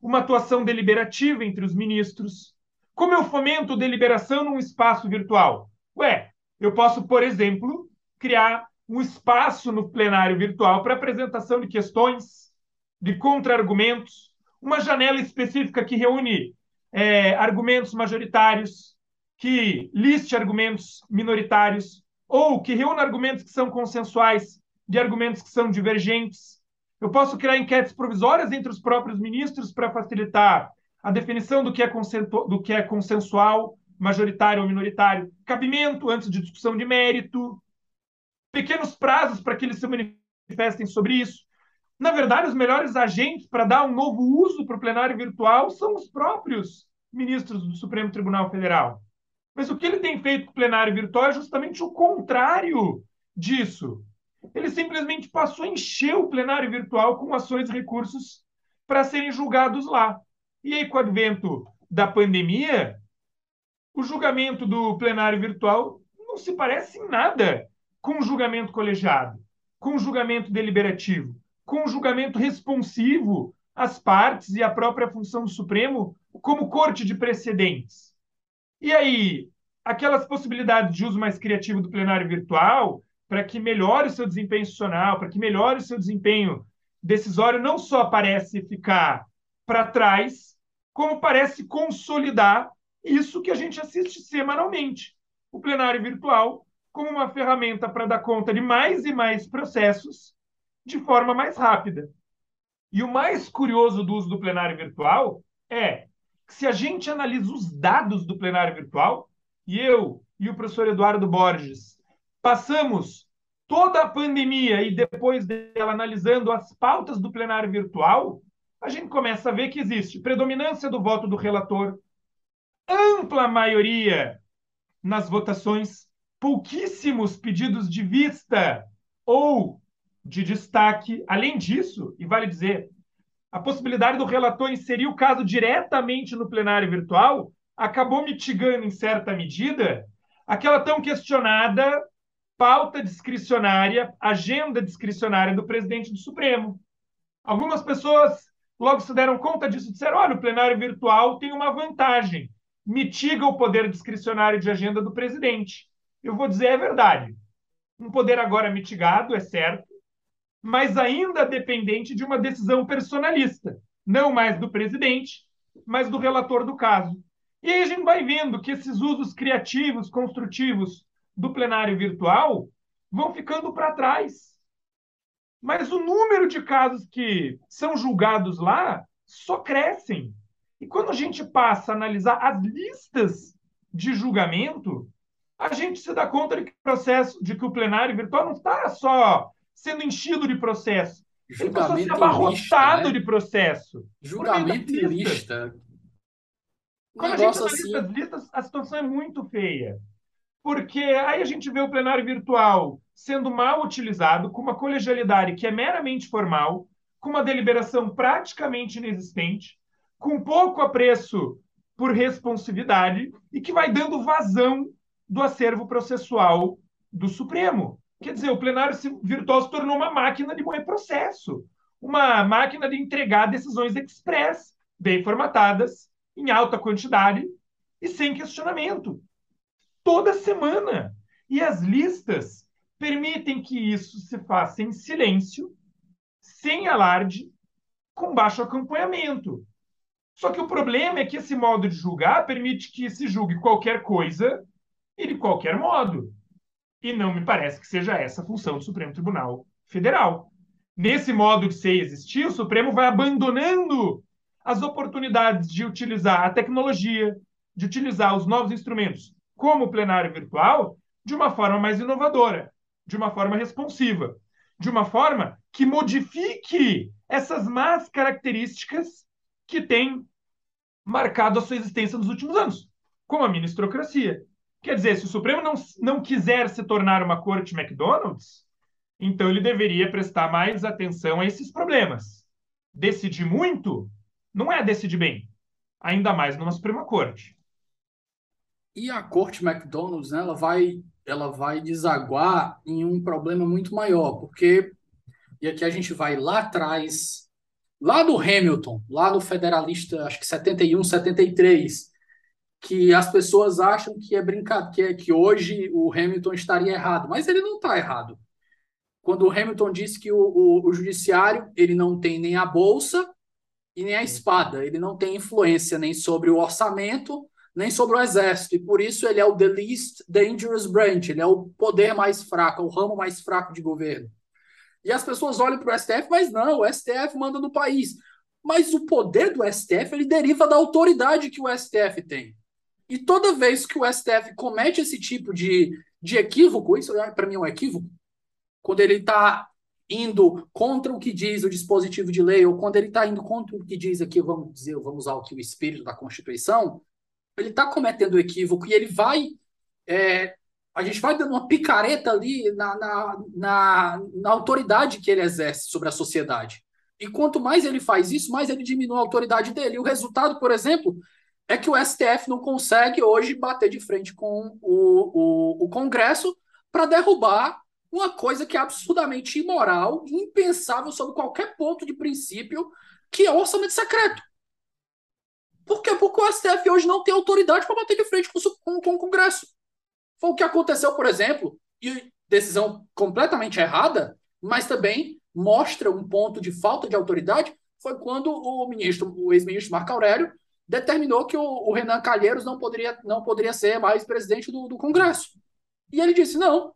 uma atuação deliberativa entre os ministros. Como eu fomento deliberação num espaço virtual? Ué, eu posso, por exemplo, criar um espaço no plenário virtual para apresentação de questões, de contra-argumentos, uma janela específica que reúne é, argumentos majoritários, que liste argumentos minoritários, ou que reúna argumentos que são consensuais de argumentos que são divergentes. Eu posso criar enquetes provisórias entre os próprios ministros para facilitar a definição do que, é do que é consensual, majoritário ou minoritário, cabimento antes de discussão de mérito, pequenos prazos para que eles se manifestem sobre isso. Na verdade, os melhores agentes para dar um novo uso para o plenário virtual são os próprios ministros do Supremo Tribunal Federal. Mas o que ele tem feito com o plenário virtual é justamente o contrário disso. Ele simplesmente passou a encher o plenário virtual com ações e recursos para serem julgados lá. E aí, com o advento da pandemia, o julgamento do plenário virtual não se parece em nada com julgamento colegiado, com julgamento deliberativo, com julgamento responsivo às partes e à própria função do Supremo como corte de precedentes. E aí, aquelas possibilidades de uso mais criativo do plenário virtual, para que melhore o seu desempenho institucional, para que melhore o seu desempenho decisório, não só parece ficar para trás, como parece consolidar isso que a gente assiste semanalmente. O plenário virtual como uma ferramenta para dar conta de mais e mais processos de forma mais rápida. E o mais curioso do uso do plenário virtual é que se a gente analisa os dados do plenário virtual, e eu e o professor Eduardo Borges passamos toda a pandemia e depois dela analisando as pautas do plenário virtual, a gente começa a ver que existe predominância do voto do relator, ampla maioria nas votações, pouquíssimos pedidos de vista ou de destaque. Além disso, e vale dizer, a possibilidade do relator inserir o caso diretamente no plenário virtual acabou mitigando, em certa medida, aquela tão questionada pauta discricionária, agenda discricionária do presidente do Supremo. Algumas pessoas logo se deram conta disso e disseram: olha, o plenário virtual tem uma vantagem, mitiga o poder discricionário de agenda do presidente. Eu vou dizer, é verdade. Um poder agora mitigado, é certo, mas ainda dependente de uma decisão personalista, não mais do presidente, mas do relator do caso. E aí a gente vai vendo que esses usos criativos, construtivos do plenário virtual vão ficando para trás. Mas o número de casos que são julgados lá só crescem. E quando a gente passa a analisar as listas de julgamento, a gente se dá conta de que o processo, de que o plenário virtual não está só sendo enchido de processo. Julgamento ele passou a ser abarrotado lista, né? de processo.
Julgamento e lista.
Quando a gente analisa assim... as listas, a situação é muito feia. Porque aí a gente vê o plenário virtual sendo mal utilizado, com uma colegialidade que é meramente formal, com uma deliberação praticamente inexistente, com pouco apreço por responsividade e que vai dando vazão do acervo processual do Supremo. Quer dizer, o plenário virtual se tornou uma máquina de moer processo, uma máquina de entregar decisões express, bem formatadas, em alta quantidade e sem questionamento. Toda semana. E as listas permitem que isso se faça em silêncio, sem alarde, com baixo acompanhamento. Só que o problema é que esse modo de julgar permite que se julgue qualquer coisa e de qualquer modo. E não me parece que seja essa a função do Supremo Tribunal Federal. Nesse modo de ser e existir, o Supremo vai abandonando as oportunidades de utilizar a tecnologia, de utilizar os novos instrumentos, como o plenário virtual, de uma forma mais inovadora, de uma forma responsiva, de uma forma que modifique essas más características que têm marcado a sua existência nos últimos anos, como a ministrocracia. Quer dizer, se o Supremo não, não quiser se tornar uma corte McDonald's, então ele deveria prestar mais atenção a esses problemas. Decidir muito não é decidir bem, ainda mais numa Suprema Corte.
E a corte McDonald's, né, ela vai ela vai desaguar em um problema muito maior, porque e aqui a gente vai lá atrás, lá do Hamilton, lá no Federalista, acho que 71, 73, que as pessoas acham que é brincadeira, que, é, que hoje o Hamilton estaria errado, mas ele não está errado. Quando o Hamilton disse que o, o, o judiciário ele não tem nem a bolsa e nem a espada, ele não tem influência nem sobre o orçamento, nem sobre o exército, e por isso ele é o the least dangerous branch, ele é o poder mais fraco, o ramo mais fraco de governo. E as pessoas olham para o STF, mas não, o STF manda no país. Mas o poder do STF ele deriva da autoridade que o STF tem. E toda vez que o STF comete esse tipo de, de equívoco, isso para mim é um equívoco, quando ele está indo contra o que diz o dispositivo de lei, ou quando ele está indo contra o que diz aqui, vamos dizer, vamos usar aqui o espírito da Constituição, ele está cometendo equívoco e ele vai. É, a gente vai dando uma picareta ali na, na, na, na autoridade que ele exerce sobre a sociedade. E quanto mais ele faz isso, mais ele diminui a autoridade dele. E o resultado, por exemplo, é que o STF não consegue hoje bater de frente com o, o, o Congresso para derrubar uma coisa que é absurdamente imoral impensável sob qualquer ponto de princípio, que é o orçamento secreto. Por quê? Porque o STF hoje não tem autoridade para bater de frente com, com, com o Congresso. Foi o que aconteceu, por exemplo, e decisão completamente errada, mas também mostra um ponto de falta de autoridade, foi quando o ministro, o ex-ministro Marco Aurélio, determinou que o, o, Renan Calheiros não poderia, não poderia ser mais presidente do, do Congresso. E ele disse: não,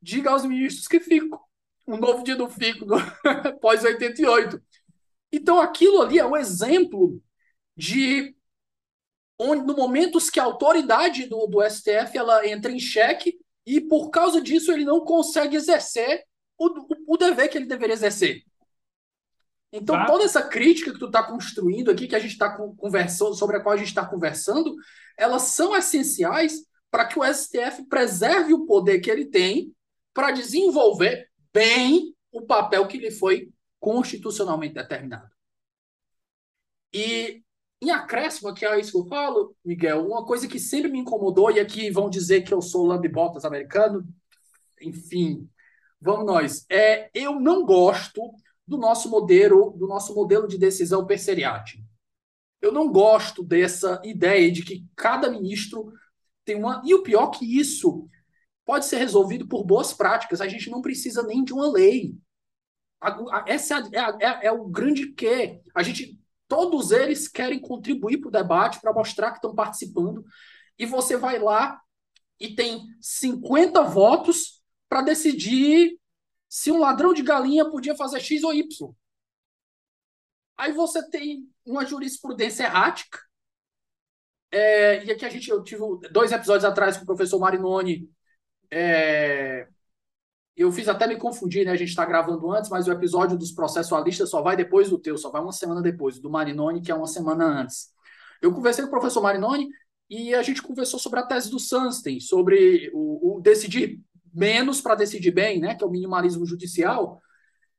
diga aos ministros que fico. Um novo dia do fico, pós-88. Então, aquilo ali é um exemplo de onde, no momentos que a autoridade do, do STF ela entra em xeque e, por causa disso, ele não consegue exercer o, o, o dever que ele deveria exercer. Então, tá. toda essa crítica que tu está construindo aqui, que a gente está conversando, sobre a qual a gente está conversando, elas são essenciais para que o STF preserve o poder que ele tem para desenvolver bem o papel que lhe foi constitucionalmente determinado. E em acréscimo, que é isso que eu falo, Miguel, uma coisa que sempre me incomodou, e aqui vão dizer que eu sou lambibotas americano, enfim, vamos nós, é, eu não gosto do nosso modelo, do nosso modelo de decisão per seriate. Eu não gosto dessa ideia de que cada ministro tem uma. E o pior que isso pode ser resolvido por boas práticas. A gente não precisa nem de uma lei. Essa é, é, é, é o grande quê. A gente, todos eles querem contribuir para o debate, para mostrar que estão participando. E você vai lá e tem 50 votos para decidir se um ladrão de galinha podia fazer X ou Y. Aí você tem uma jurisprudência errática. É, e aqui a gente, eu tive dois episódios atrás com o professor Marinoni é... Eu fiz até me confundir, né? A gente está gravando antes, mas o episódio dos processualistas só vai depois do teu, só vai uma semana depois, do Marinoni, que é uma semana antes. Eu conversei com o professor Marinoni e a gente conversou sobre a tese do Sunstein, sobre o, o decidir menos para decidir bem, né? Que é o minimalismo judicial.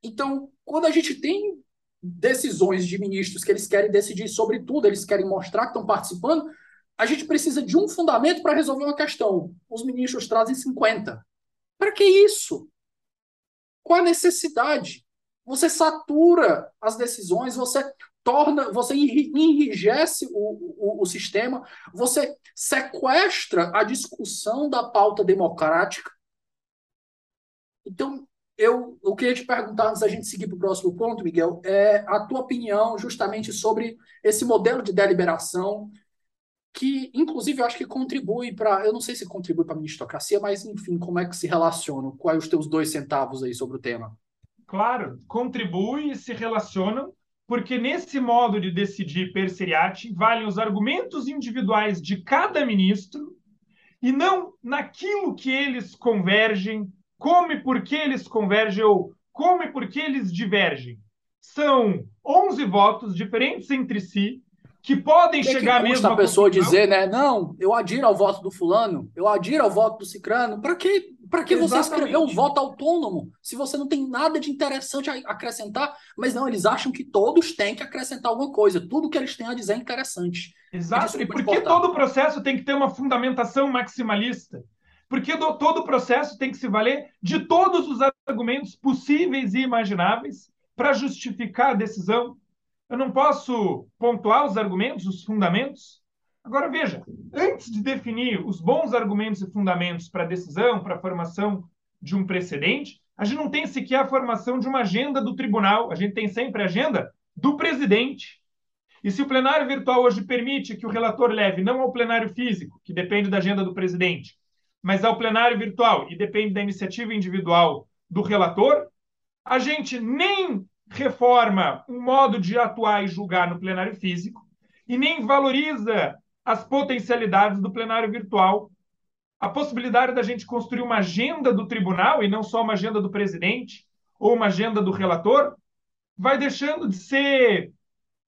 Então, quando a gente tem decisões de ministros que eles querem decidir sobre tudo, eles querem mostrar que estão participando, a gente precisa de um fundamento para resolver uma questão. Os ministros trazem 50. Para que isso? Qual a necessidade? Você satura as decisões, você torna, você enrijece o, o, o sistema, você sequestra a discussão da pauta democrática. Então, eu, eu queria te perguntar, antes da gente seguir para o próximo ponto, Miguel, é a tua opinião justamente sobre esse modelo de deliberação que, inclusive, eu acho que contribui para. Eu não sei se contribui para a ministocracia, mas, enfim, como é que se relacionam? Quais os teus dois centavos aí sobre o tema?
Claro, contribui e se relacionam, porque nesse modo de decidir per seriate valem os argumentos individuais de cada ministro e não naquilo que eles convergem, como e por que eles convergem ou como e por que eles divergem. São 11 votos diferentes entre si, que podem que chegar
que
mesmo
a pessoa dizer, né? Não, eu adiro ao voto do fulano, eu adiro ao voto do cicrano. Para que, para que você escreveu um voto autônomo se você não tem nada de interessante a acrescentar? Mas não, eles acham que todos têm que acrescentar alguma coisa. Tudo que eles têm a dizer é interessante.
Exato. E por que todo o processo tem que ter uma fundamentação maximalista? Porque do, todo o processo tem que se valer de todos os argumentos possíveis e imagináveis para justificar a decisão eu não posso pontuar os argumentos, os fundamentos? Agora, veja, antes de definir os bons argumentos e fundamentos para a decisão, para a formação de um precedente, a gente não tem sequer a formação de uma agenda do tribunal, a gente tem sempre a agenda do presidente. E se o plenário virtual hoje permite que o relator leve não ao plenário físico, que depende da agenda do presidente, mas ao plenário virtual e depende da iniciativa individual do relator, a gente nem reforma um modo de atuar e julgar no plenário físico e nem valoriza as potencialidades do plenário virtual. A possibilidade da gente construir uma agenda do tribunal e não só uma agenda do presidente ou uma agenda do relator vai deixando de ser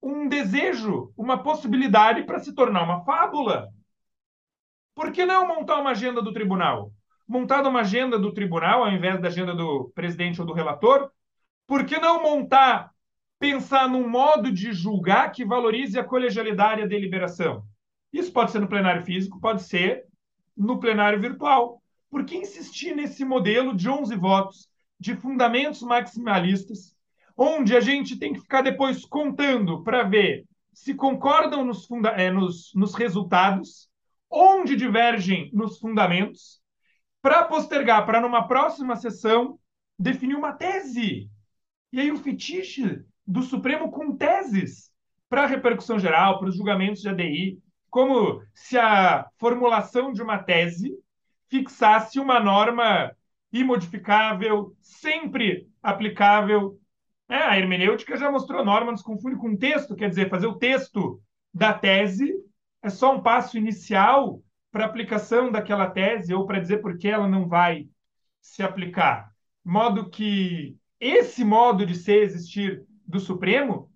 um desejo, uma possibilidade para se tornar uma fábula. Por que não montar uma agenda do tribunal? Montada uma agenda do tribunal, ao invés da agenda do presidente ou do relator, por que não montar, pensar num modo de julgar que valorize a colegialidade e a deliberação? Isso pode ser no plenário físico, pode ser no plenário virtual. Por que insistir nesse modelo de 11 votos, de fundamentos maximalistas, onde a gente tem que ficar depois contando para ver se concordam nos, é, nos, nos resultados, onde divergem nos fundamentos, para postergar para numa próxima sessão definir uma tese e aí o fetiche do Supremo com teses para a repercussão geral, para os julgamentos de ADI, como se a formulação de uma tese fixasse uma norma imodificável, sempre aplicável. É, a hermenêutica já mostrou norma, nos confunde com texto, quer dizer, fazer o texto da tese é só um passo inicial para aplicação daquela tese ou para dizer por que ela não vai se aplicar. Modo que esse modo de ser existir do Supremo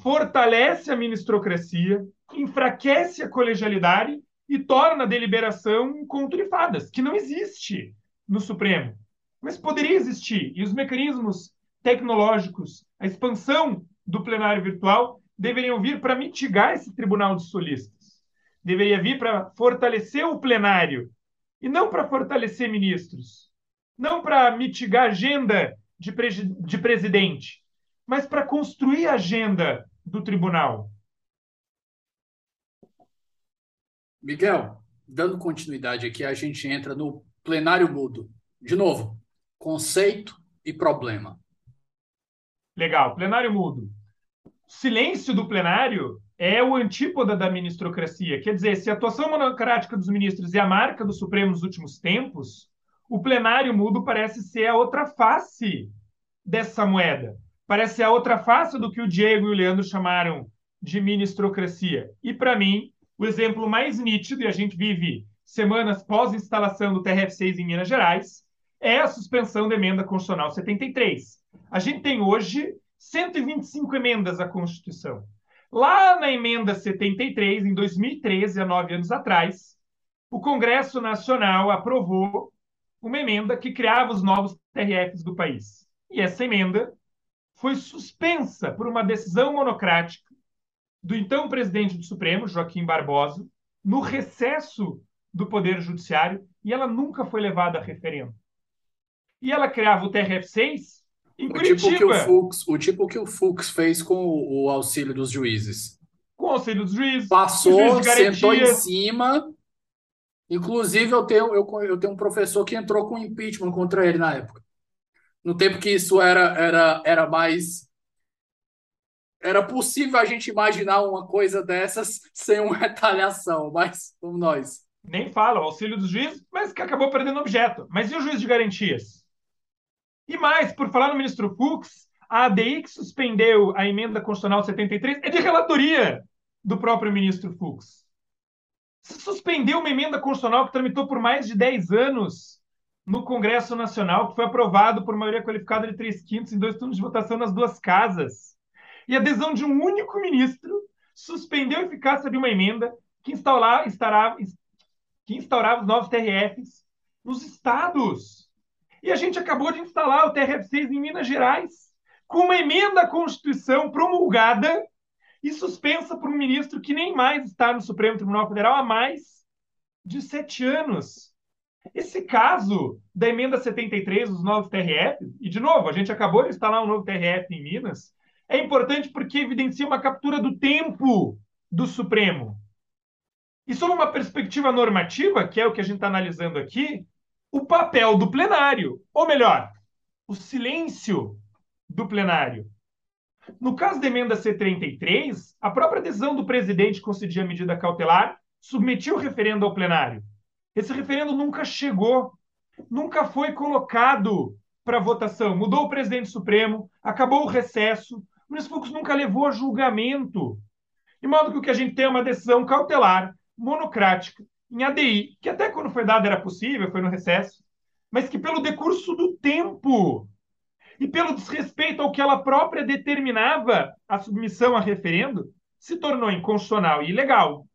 fortalece a ministrocracia, enfraquece a colegialidade e torna a deliberação conto fadas, que não existe no Supremo, mas poderia existir. E os mecanismos tecnológicos, a expansão do plenário virtual, deveriam vir para mitigar esse tribunal de solistas. Deveria vir para fortalecer o plenário e não para fortalecer ministros, não para mitigar a agenda de, de presidente, mas para construir a agenda do tribunal.
Miguel, dando continuidade aqui, a gente entra no plenário mudo. De novo, conceito e problema.
Legal, plenário mudo. Silêncio do plenário é o antípoda da ministrocracia. Quer dizer, se a atuação monocrática dos ministros é a marca do Supremo nos últimos tempos, o plenário mudo parece ser a outra face dessa moeda. Parece ser a outra face do que o Diego e o Leandro chamaram de ministrocracia. E, para mim, o exemplo mais nítido, e a gente vive semanas pós-instalação do TRF6 em Minas Gerais, é a suspensão da emenda constitucional 73. A gente tem hoje 125 emendas à Constituição. Lá na emenda 73, em 2013, há nove anos atrás, o Congresso Nacional aprovou uma emenda que criava os novos TRFs do país. E essa emenda foi suspensa por uma decisão monocrática do então presidente do Supremo, Joaquim Barbosa, no recesso do Poder Judiciário, e ela nunca foi levada a referendo. E ela criava o TRF6 em o Curitiba.
Tipo que o, Fux, o tipo que o Fux fez com o, o auxílio dos juízes.
Com o auxílio dos juízes.
Passou, sentou em cima Inclusive, eu tenho, eu, eu tenho um professor que entrou com impeachment contra ele na época. no tempo que isso era, era, era mais. Era possível a gente imaginar uma coisa dessas sem uma retaliação, mas vamos nós.
Nem fala, o auxílio dos juízes, mas que acabou perdendo objeto. Mas e o juiz de garantias? E mais, por falar no ministro Fux, a ADI que suspendeu a emenda constitucional 73 é de relatoria do próprio ministro Fux. Se suspendeu uma emenda constitucional que tramitou por mais de 10 anos no Congresso Nacional, que foi aprovado por maioria qualificada de 3 quintos em dois turnos de votação nas duas casas. E a adesão de um único ministro suspendeu a eficácia de uma emenda que, instaurar, estará, que instaurava os novos TRFs nos estados. E a gente acabou de instalar o TRF6 em Minas Gerais, com uma emenda à Constituição promulgada e suspensa por um ministro que nem mais está no Supremo Tribunal Federal há mais de sete anos. Esse caso da emenda 73 dos novos TRF, e de novo, a gente acabou de instalar um novo TRF em Minas, é importante porque evidencia uma captura do tempo do Supremo. E sob uma perspectiva normativa, que é o que a gente está analisando aqui, o papel do plenário, ou melhor, o silêncio do plenário. No caso da emenda C33, a própria decisão do presidente concedir a medida cautelar submetiu o referendo ao plenário. Esse referendo nunca chegou, nunca foi colocado para votação. Mudou o presidente Supremo, acabou o recesso, o ministro Fux nunca levou a julgamento. De modo que o que a gente tem é uma decisão cautelar, monocrática, em ADI, que até quando foi dada era possível, foi no recesso, mas que pelo decurso do tempo e pelo desrespeito ao que ela própria determinava a submissão a referendo, se tornou inconstitucional e ilegal.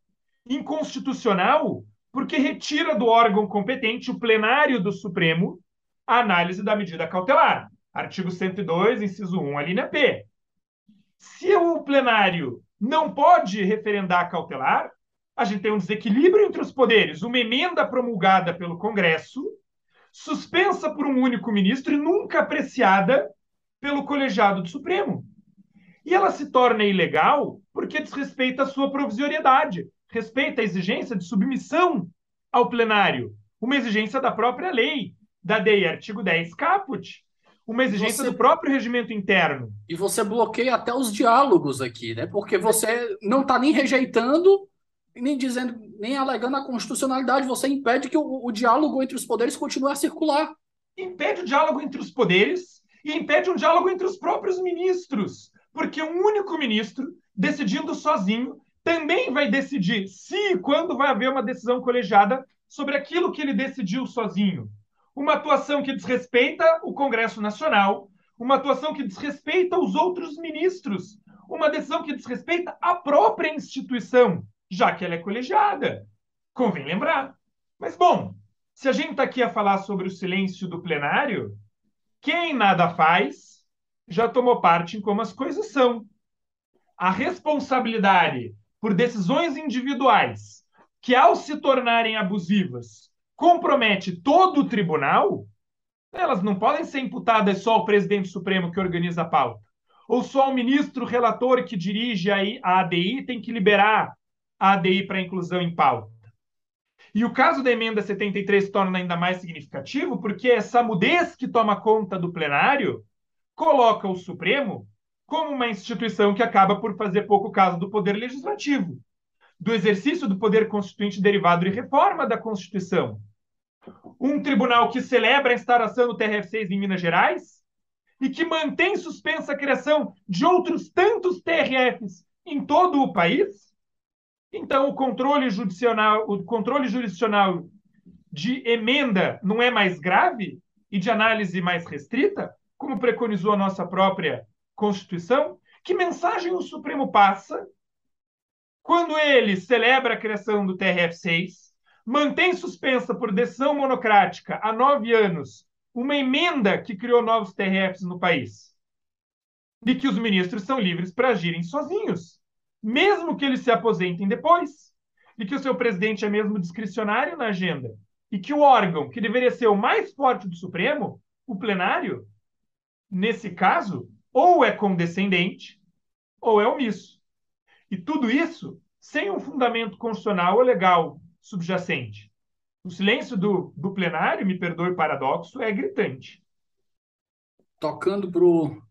Inconstitucional porque retira do órgão competente, o plenário do Supremo, a análise da medida cautelar. Artigo 102, inciso 1, a linha P. Se o plenário não pode referendar a cautelar, a gente tem um desequilíbrio entre os poderes. Uma emenda promulgada pelo Congresso, suspensa por um único ministro e nunca apreciada pelo colegiado do Supremo. E ela se torna ilegal porque desrespeita a sua provisoriedade, respeita a exigência de submissão ao plenário, uma exigência da própria lei, da DEI, artigo 10 caput, uma exigência você... do próprio regimento interno.
E você bloqueia até os diálogos aqui, né? Porque você não está nem rejeitando nem dizendo, nem alegando a constitucionalidade, você impede que o, o diálogo entre os poderes continue a circular.
Impede o diálogo entre os poderes e impede um diálogo entre os próprios ministros, porque um único ministro, decidindo sozinho, também vai decidir se e quando vai haver uma decisão colegiada sobre aquilo que ele decidiu sozinho. Uma atuação que desrespeita o Congresso Nacional, uma atuação que desrespeita os outros ministros, uma decisão que desrespeita a própria instituição já que ela é colegiada. Convém lembrar. Mas, bom, se a gente está aqui a falar sobre o silêncio do plenário, quem nada faz já tomou parte em como as coisas são. A responsabilidade por decisões individuais que, ao se tornarem abusivas, compromete todo o tribunal, elas não podem ser imputadas só ao presidente supremo que organiza a pauta. Ou só ao ministro relator que dirige a ADI tem que liberar a ADI para inclusão em pauta. E o caso da emenda 73 torna ainda mais significativo porque essa mudez que toma conta do plenário coloca o Supremo como uma instituição que acaba por fazer pouco caso do poder legislativo, do exercício do poder constituinte derivado de reforma da Constituição. Um tribunal que celebra a instauração do TRF6 em Minas Gerais e que mantém suspensa a criação de outros tantos TRFs em todo o país, então, o controle judicial, o controle jurisdicional de emenda não é mais grave e de análise mais restrita, como preconizou a nossa própria Constituição? Que mensagem o Supremo passa quando ele celebra a criação do TRF6, mantém suspensa por decisão monocrática há nove anos uma emenda que criou novos TRFs no país? De que os ministros são livres para agirem sozinhos mesmo que eles se aposentem depois, e que o seu presidente é mesmo discricionário na agenda, e que o órgão que deveria ser o mais forte do Supremo, o plenário, nesse caso, ou é condescendente ou é omisso. E tudo isso sem um fundamento constitucional ou legal subjacente. O silêncio do, do plenário, me perdoe o paradoxo, é gritante.
tocando pro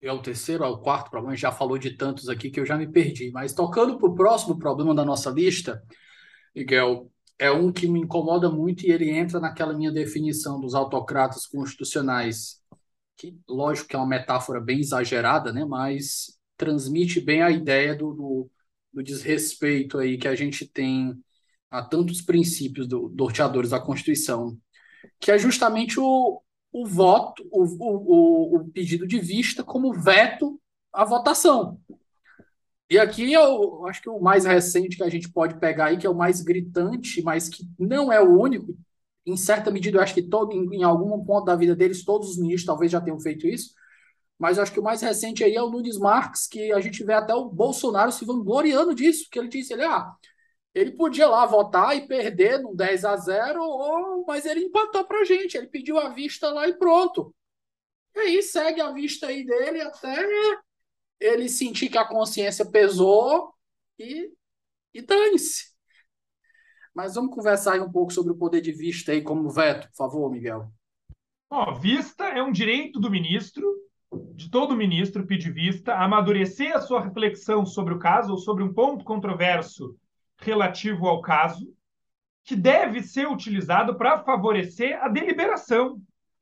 é o terceiro, é o quarto problema, já falou de tantos aqui que eu já me perdi, mas tocando para o próximo problema da nossa lista, Miguel, é um que me incomoda muito e ele entra naquela minha definição dos autocratas constitucionais, que lógico que é uma metáfora bem exagerada, né, mas transmite bem a ideia do, do, do desrespeito aí que a gente tem a tantos princípios do, norteadores da Constituição, que é justamente o, o voto, o, o, o pedido de vista como veto à votação. E aqui eu acho que o mais recente que a gente pode pegar aí, que é o mais gritante, mas que não é o único, em certa medida eu acho que todo, em, em algum ponto da vida deles, todos os ministros talvez já tenham feito isso, mas eu acho que o mais recente aí é o Nunes Marques, que a gente vê até o Bolsonaro se vangloriando disso, que ele disse, ele, ah, ele podia lá votar e perder no 10 a 0, ou, mas ele empatou para a gente. Ele pediu a vista lá e pronto. E aí segue a vista aí dele até ele sentir que a consciência pesou e, e dane-se. Mas vamos conversar aí um pouco sobre o poder de vista aí como veto, por favor, Miguel.
Ó, vista é um direito do ministro, de todo ministro pedir vista, amadurecer a sua reflexão sobre o caso ou sobre um ponto controverso relativo ao caso, que deve ser utilizado para favorecer a deliberação,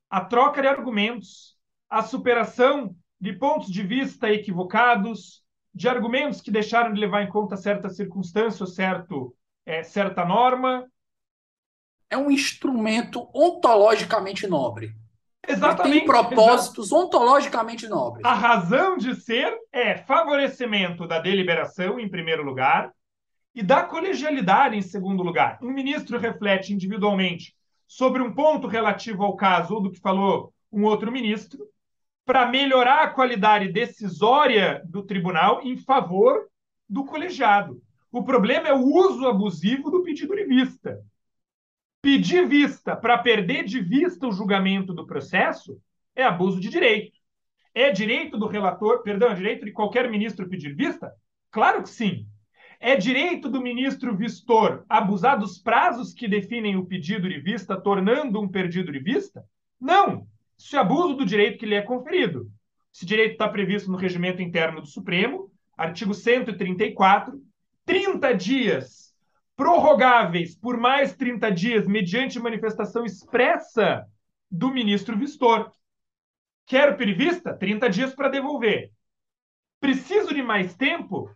a troca de argumentos, a superação de pontos de vista equivocados, de argumentos que deixaram de levar em conta certa circunstância ou certo, é, certa norma.
É um instrumento ontologicamente nobre.
Exatamente.
Ele tem propósitos exatamente. ontologicamente nobres.
A razão de ser é favorecimento da deliberação, em primeiro lugar, e da colegialidade, em segundo lugar. Um ministro reflete individualmente sobre um ponto relativo ao caso ou do que falou um outro ministro, para melhorar a qualidade decisória do tribunal em favor do colegiado. O problema é o uso abusivo do pedido de vista. Pedir vista para perder de vista o julgamento do processo é abuso de direito. É direito do relator, perdão, é direito de qualquer ministro pedir vista? Claro que sim. É direito do ministro vistor abusar dos prazos que definem o pedido de vista, tornando um perdido de vista? Não! Isso é abuso do direito que lhe é conferido. Esse direito está previsto no regimento interno do Supremo, artigo 134, 30 dias prorrogáveis por mais 30 dias mediante manifestação expressa do ministro vistor. Quero perivista? 30 dias para devolver. Preciso de mais tempo?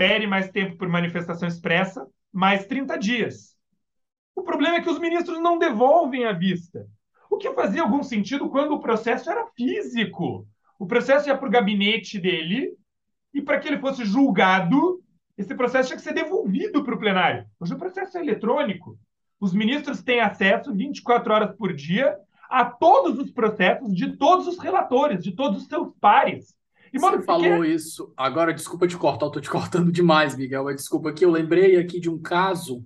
Pede mais tempo por manifestação expressa, mais 30 dias. O problema é que os ministros não devolvem a vista. O que fazia algum sentido quando o processo era físico. O processo ia para o gabinete dele e para que ele fosse julgado, esse processo tinha que ser devolvido para o plenário. Hoje o processo é eletrônico. Os ministros têm acesso 24 horas por dia a todos os processos de todos os relatores, de todos os seus pares.
E, mano, Você falou isso. Agora, desculpa te cortar, eu tô te cortando demais, Miguel. Mas desculpa que eu lembrei aqui de um caso.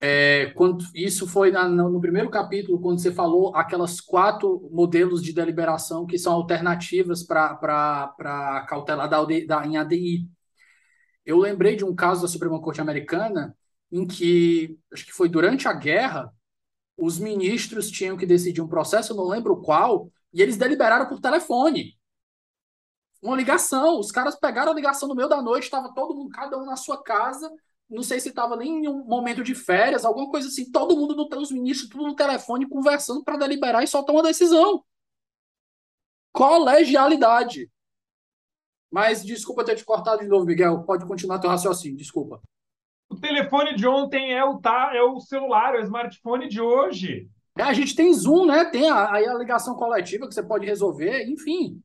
É, quando isso foi na, no primeiro capítulo, quando você falou aquelas quatro modelos de deliberação que são alternativas para cautelar da, da, em ADI. Eu lembrei de um caso da Suprema Corte Americana em que, acho que foi durante a guerra, os ministros tinham que decidir um processo, eu não lembro qual, e eles deliberaram por telefone uma ligação. Os caras pegaram a ligação no meio da noite, estava todo mundo, cada um na sua casa. Não sei se estava nem em um momento de férias, alguma coisa assim. Todo mundo, no, os ministros, tudo no telefone, conversando para deliberar e soltar uma decisão. Colegialidade. Mas desculpa ter te cortado de novo, Miguel. Pode continuar teu raciocínio, desculpa.
O telefone de ontem é o, tá, é o celular, é o smartphone de hoje.
É, a gente tem Zoom, né? Tem aí a, a ligação coletiva que você pode resolver, enfim.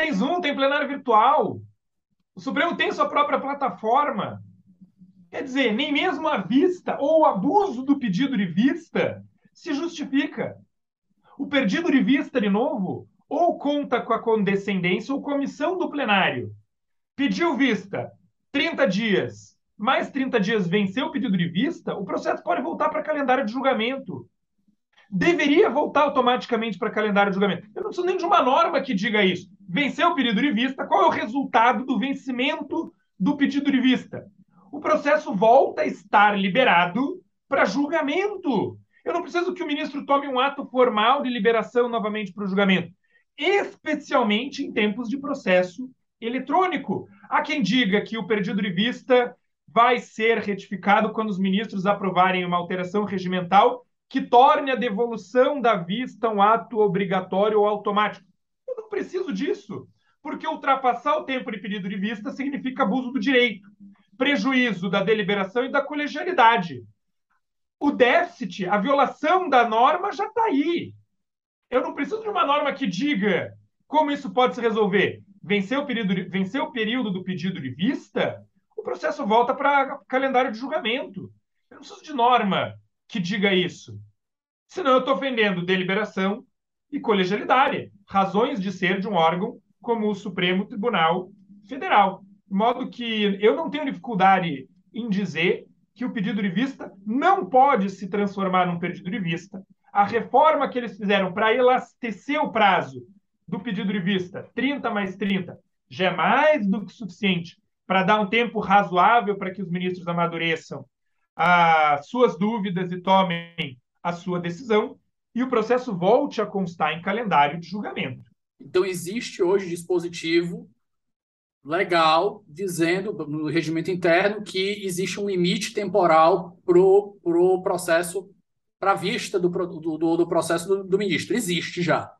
Tem Zoom, tem plenário virtual. O Supremo tem sua própria plataforma. Quer dizer, nem mesmo a vista ou o abuso do pedido de vista se justifica. O pedido de vista, de novo, ou conta com a condescendência ou comissão do plenário. Pediu vista, 30 dias, mais 30 dias venceu o pedido de vista, o processo pode voltar para calendário de julgamento. Deveria voltar automaticamente para calendário de julgamento. Eu não preciso nem de uma norma que diga isso venceu o pedido de vista, qual é o resultado do vencimento do pedido de vista? O processo volta a estar liberado para julgamento. Eu não preciso que o ministro tome um ato formal de liberação novamente para o julgamento, especialmente em tempos de processo eletrônico. Há quem diga que o perdido de vista vai ser retificado quando os ministros aprovarem uma alteração regimental que torne a devolução da vista um ato obrigatório ou automático. Preciso disso, porque ultrapassar o tempo de pedido de vista significa abuso do direito, prejuízo da deliberação e da colegialidade. O déficit, a violação da norma já está aí. Eu não preciso de uma norma que diga como isso pode se resolver. Venceu o período, de, o período do pedido de vista, o processo volta para calendário de julgamento. Eu não preciso de norma que diga isso. Senão eu estou ofendendo deliberação e colegialidade, razões de ser de um órgão como o Supremo Tribunal Federal. De modo que eu não tenho dificuldade em dizer que o pedido de vista não pode se transformar num pedido de vista. A reforma que eles fizeram para elastecer o prazo do pedido de vista, 30 mais 30, já é mais do que suficiente para dar um tempo razoável para que os ministros amadureçam as suas dúvidas e tomem a sua decisão, e o processo volte a constar em calendário de julgamento.
Então, existe hoje dispositivo legal dizendo no regimento interno que existe um limite temporal para o pro processo, para a vista do, do, do processo do, do ministro. Existe já.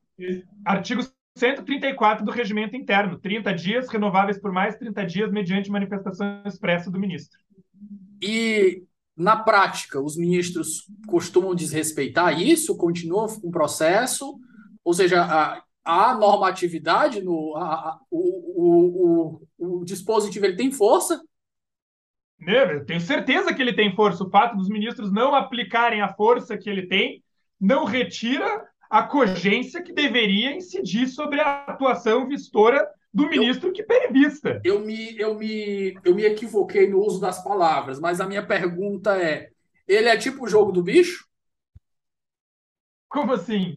Artigo 134 do regimento interno, 30 dias renováveis por mais 30 dias mediante manifestação expressa do ministro.
E na prática, os ministros costumam desrespeitar isso, continuam com o processo, ou seja, a, a normatividade, no, a, a, o, o, o, dispositivo ele tem força.
Eu tenho certeza que ele tem força. O fato dos ministros não aplicarem a força que ele tem não retira a cogência que deveria incidir sobre a atuação vistora do ministro eu, que prevista.
Eu me, eu, me, eu me equivoquei no uso das palavras, mas a minha pergunta é: ele é tipo o jogo do bicho?
Como assim?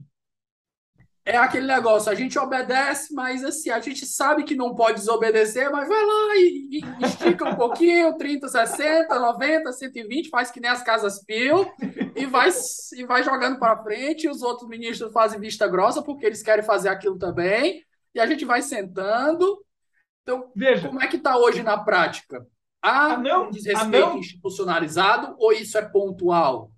É aquele negócio, a gente obedece, mas assim, a gente sabe que não pode desobedecer, mas vai lá e, e estica um pouquinho, 30, 60, 90, 120, faz que nem as casas Pio e vai, e vai jogando para frente. E os outros ministros fazem vista grossa porque eles querem fazer aquilo também, e a gente vai sentando. Então, Veja, como é que está hoje na prática? Há um desrespeito institucionalizado ou isso é pontual?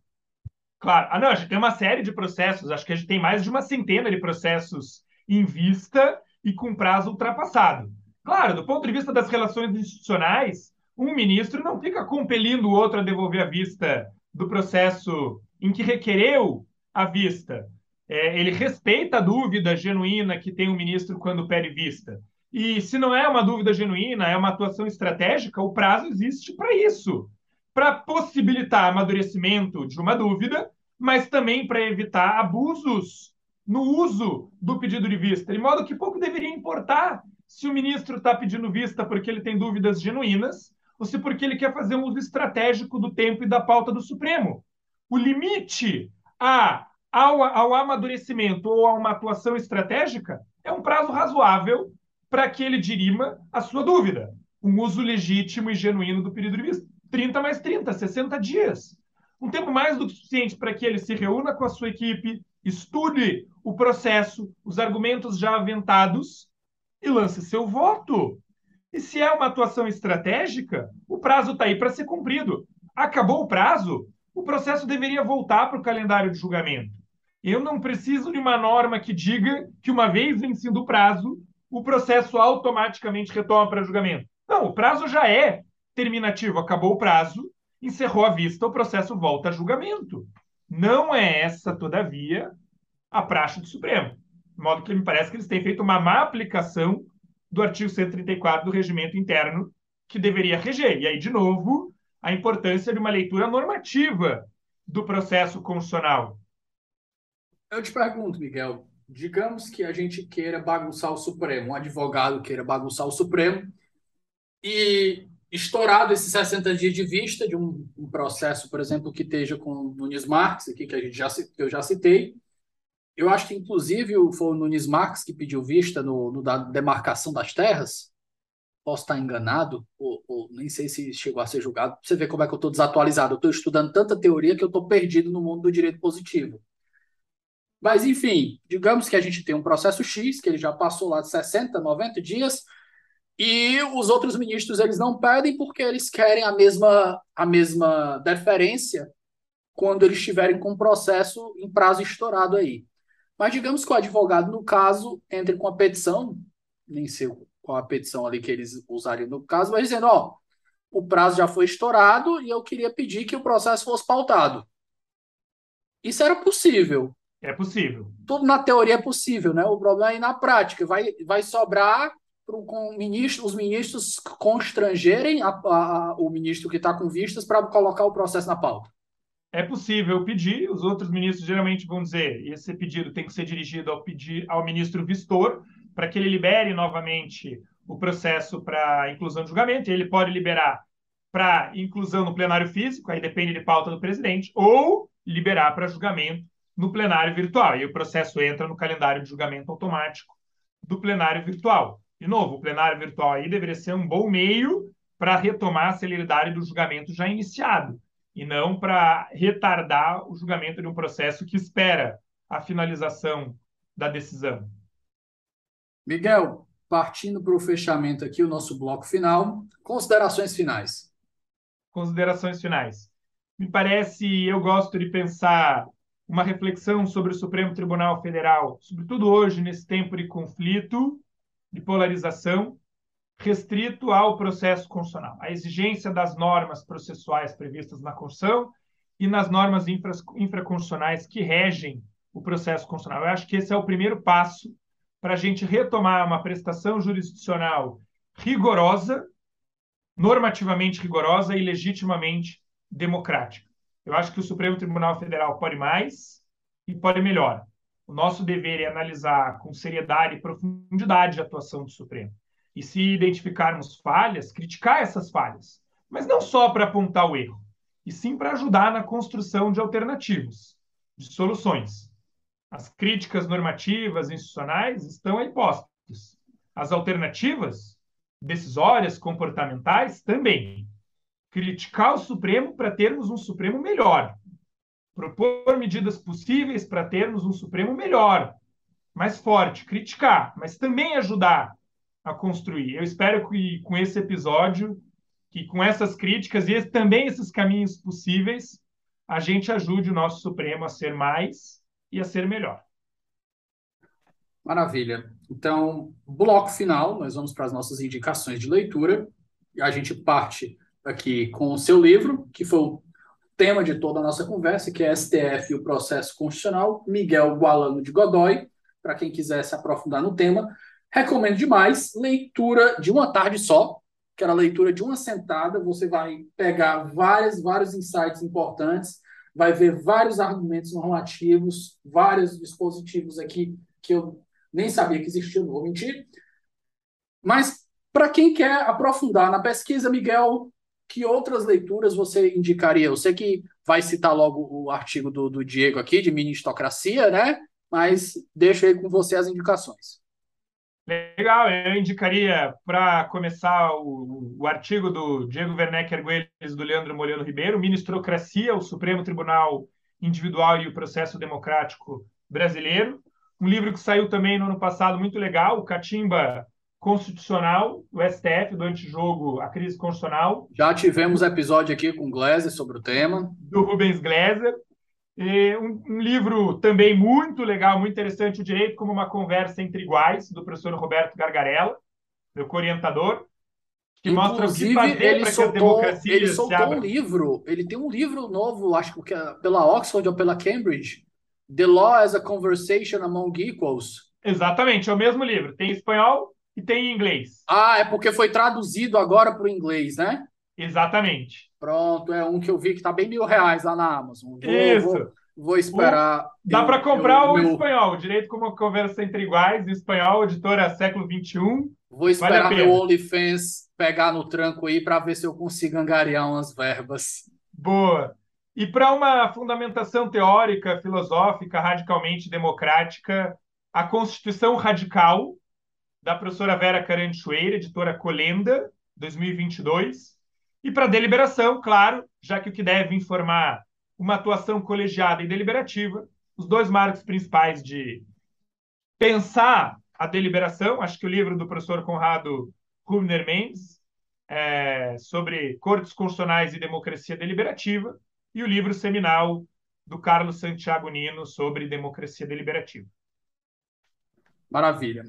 Claro. Ah, não, a gente tem uma série de processos, acho que a gente tem mais de uma centena de processos em vista e com prazo ultrapassado. Claro, do ponto de vista das relações institucionais, um ministro não fica compelindo o outro a devolver a vista do processo em que requereu a vista. É, ele respeita a dúvida genuína que tem o ministro quando pede vista. E se não é uma dúvida genuína, é uma atuação estratégica, o prazo existe para isso para possibilitar amadurecimento de uma dúvida mas também para evitar abusos no uso do pedido de vista, de modo que pouco deveria importar se o ministro está pedindo vista porque ele tem dúvidas genuínas ou se porque ele quer fazer um uso estratégico do tempo e da pauta do Supremo. O limite a, ao, ao amadurecimento ou a uma atuação estratégica é um prazo razoável para que ele dirima a sua dúvida. Um uso legítimo e genuíno do pedido de vista. 30 mais 30, 60 dias um tempo mais do que suficiente para que ele se reúna com a sua equipe, estude o processo, os argumentos já aventados e lance seu voto. E se é uma atuação estratégica, o prazo está aí para ser cumprido. Acabou o prazo, o processo deveria voltar para o calendário de julgamento. Eu não preciso de uma norma que diga que, uma vez vencido o prazo, o processo automaticamente retoma para julgamento. Não, o prazo já é terminativo, acabou o prazo, encerrou a vista, o processo volta a julgamento. Não é essa, todavia, a praxe do Supremo. De modo que me parece que eles têm feito uma má aplicação do artigo 134 do regimento interno, que deveria reger. E aí, de novo, a importância de uma leitura normativa do processo constitucional.
Eu te pergunto, Miguel, digamos que a gente queira bagunçar o Supremo, um advogado queira bagunçar o Supremo, e estourado esses 60 dias de vista de um, um, processo, por exemplo, que esteja com o Nunes Marques, aqui, que, a gente já, que eu já citei. Eu acho que, inclusive, foi o Nunes Marques que pediu vista no, no da demarcação das terras. posso estar enganado, ou, ou, nem sei se chegou a ser julgado. Você vê como é que eu estou desatualizado. Eu estou estudando tanta teoria que eu estou perdido no mundo do direito positivo. Mas, enfim, digamos que a gente tem um processo X, que ele já passou lá de 60, 90 dias, e os outros ministros eles não pedem porque eles querem a mesma, a mesma deferência quando eles estiverem com o processo em prazo estourado aí. Mas digamos que o advogado, no caso, entre com a petição, nem sei qual a petição ali que eles usariam no caso, mas dizendo, ó, o prazo já foi estourado e eu queria pedir que o processo fosse pautado. Isso era possível.
É possível.
Tudo na teoria é possível, né? O problema é na prática. Vai, vai sobrar para ministro, os ministros constrangerem a, a, o ministro que está com vistas para colocar o processo na pauta.
É possível pedir, os outros ministros geralmente vão dizer, esse pedido tem que ser dirigido ao, pedir, ao ministro vistor, para que ele libere novamente o processo para inclusão de julgamento, ele pode liberar para inclusão no plenário físico, aí depende de pauta do presidente, ou liberar para julgamento no plenário virtual. E o processo entra no calendário de julgamento automático do plenário virtual. De novo, o plenário virtual aí deveria ser um bom meio para retomar a celeridade do julgamento já iniciado, e não para retardar o julgamento de um processo que espera a finalização da decisão.
Miguel, partindo para o fechamento aqui, o nosso bloco final, considerações finais.
Considerações finais. Me parece, eu gosto de pensar uma reflexão sobre o Supremo Tribunal Federal, sobretudo hoje, nesse tempo de conflito, de polarização, restrito ao processo constitucional, à exigência das normas processuais previstas na Constituição e nas normas infra, infraconstitucionais que regem o processo constitucional. Eu acho que esse é o primeiro passo para a gente retomar uma prestação jurisdicional rigorosa, normativamente rigorosa e legitimamente democrática. Eu acho que o Supremo Tribunal Federal pode mais e pode melhor. O nosso dever é analisar com seriedade e profundidade a atuação do Supremo. E se identificarmos falhas, criticar essas falhas. Mas não só para apontar o erro, e sim para ajudar na construção de alternativas, de soluções. As críticas normativas institucionais estão aí postas. As alternativas decisórias, comportamentais, também. Criticar o Supremo para termos um Supremo melhor, propor medidas possíveis para termos um Supremo melhor, mais forte, criticar, mas também ajudar a construir. Eu espero que com esse episódio, que com essas críticas e esse, também esses caminhos possíveis, a gente ajude o nosso Supremo a ser mais e a ser melhor.
Maravilha. Então, bloco final, nós vamos para as nossas indicações de leitura. A gente parte aqui com o seu livro, que foi o tema de toda a nossa conversa, que é STF e o processo constitucional, Miguel Gualano de Godoy, para quem quiser se aprofundar no tema. Recomendo demais, leitura de uma tarde só, que era a leitura de uma sentada, você vai pegar vários, vários insights importantes, vai ver vários argumentos normativos, vários dispositivos aqui que eu nem sabia que existiam, não vou mentir. Mas, para quem quer aprofundar na pesquisa, Miguel, que outras leituras você indicaria? Eu sei que vai citar logo o artigo do, do Diego aqui, de ministocracia, né? Mas deixo aí com você as indicações.
Legal, eu indicaria para começar o, o, artigo do Diego Werneck Arguelles e do Leandro Molino Ribeiro, Ministrocracia, o Supremo Tribunal Individual e o Processo Democrático Brasileiro. Um livro que saiu também no ano passado, muito legal, o Catimba constitucional do STF, do antijogo A Crise Constitucional.
Já tivemos episódio aqui com Gleiser sobre o tema.
Do Rubens Gleiser. Um, um, livro também muito legal, muito interessante, O Direito como uma Conversa entre Iguais, do professor Roberto Gargarella, meu orientador,
que Inclusive, mostra o que fazer para que a democracia Ele soltou um livro, ele tem um livro novo, acho que é pela Oxford ou pela Cambridge, The Law as a Conversation Among Equals.
Exatamente, é o mesmo livro. Tem espanhol, e tem em inglês.
Ah, é porque foi traduzido agora para o inglês, né?
Exatamente.
Pronto, é um que eu vi que está bem mil reais lá na Amazon. Vou, Isso. Vou, vou esperar.
dá para comprar eu, o meu... espanhol, direito como conversa entre iguais, espanhol, editora século XXI.
Vou esperar vale meu OnlyFans pegar no tranco aí para ver se eu consigo angariar umas verbas.
Boa. E para uma fundamentação teórica, filosófica, radicalmente democrática, a Constituição Radical, da professora Vera Caranchoeira, editora Colenda, 2022. E para deliberação, claro, já que o que deve informar uma atuação colegiada e deliberativa, os dois marcos principais de pensar a deliberação, acho que o livro do professor Conrado Rubner Mendes, é, sobre cortes constitucionais e democracia deliberativa, e o livro seminal do Carlos Santiago Nino sobre democracia deliberativa.
Maravilha.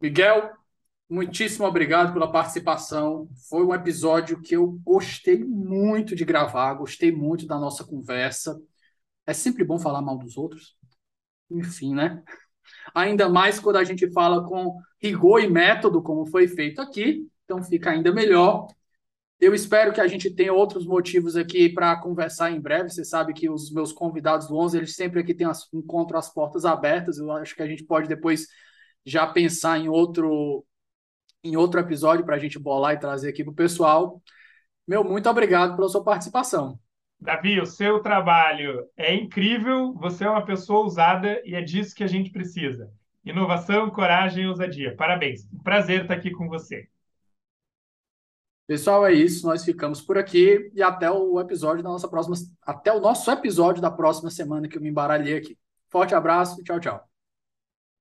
Miguel, muitíssimo obrigado pela participação. Foi um episódio que eu gostei muito de gravar, gostei muito da nossa conversa. É sempre bom falar mal dos outros. Enfim, né? Ainda mais quando a gente fala com rigor e método, como foi feito aqui. Então fica ainda melhor. Eu espero que a gente tenha outros motivos aqui para conversar em breve. Você sabe que os meus convidados do 11, eles sempre aqui têm as, encontram as portas abertas. Eu acho que a gente pode depois já pensar em outro em outro episódio para a gente bolar e trazer aqui para o pessoal. Meu, muito obrigado pela sua participação.
Davi, o seu trabalho é incrível, você é uma pessoa ousada e é disso que a gente precisa. Inovação, coragem e ousadia. Parabéns. Um prazer estar aqui com você.
Pessoal, é isso. Nós ficamos por aqui e até o episódio da nossa próxima, até o nosso episódio da próxima semana que eu me embaralhei aqui. Forte abraço, tchau, tchau.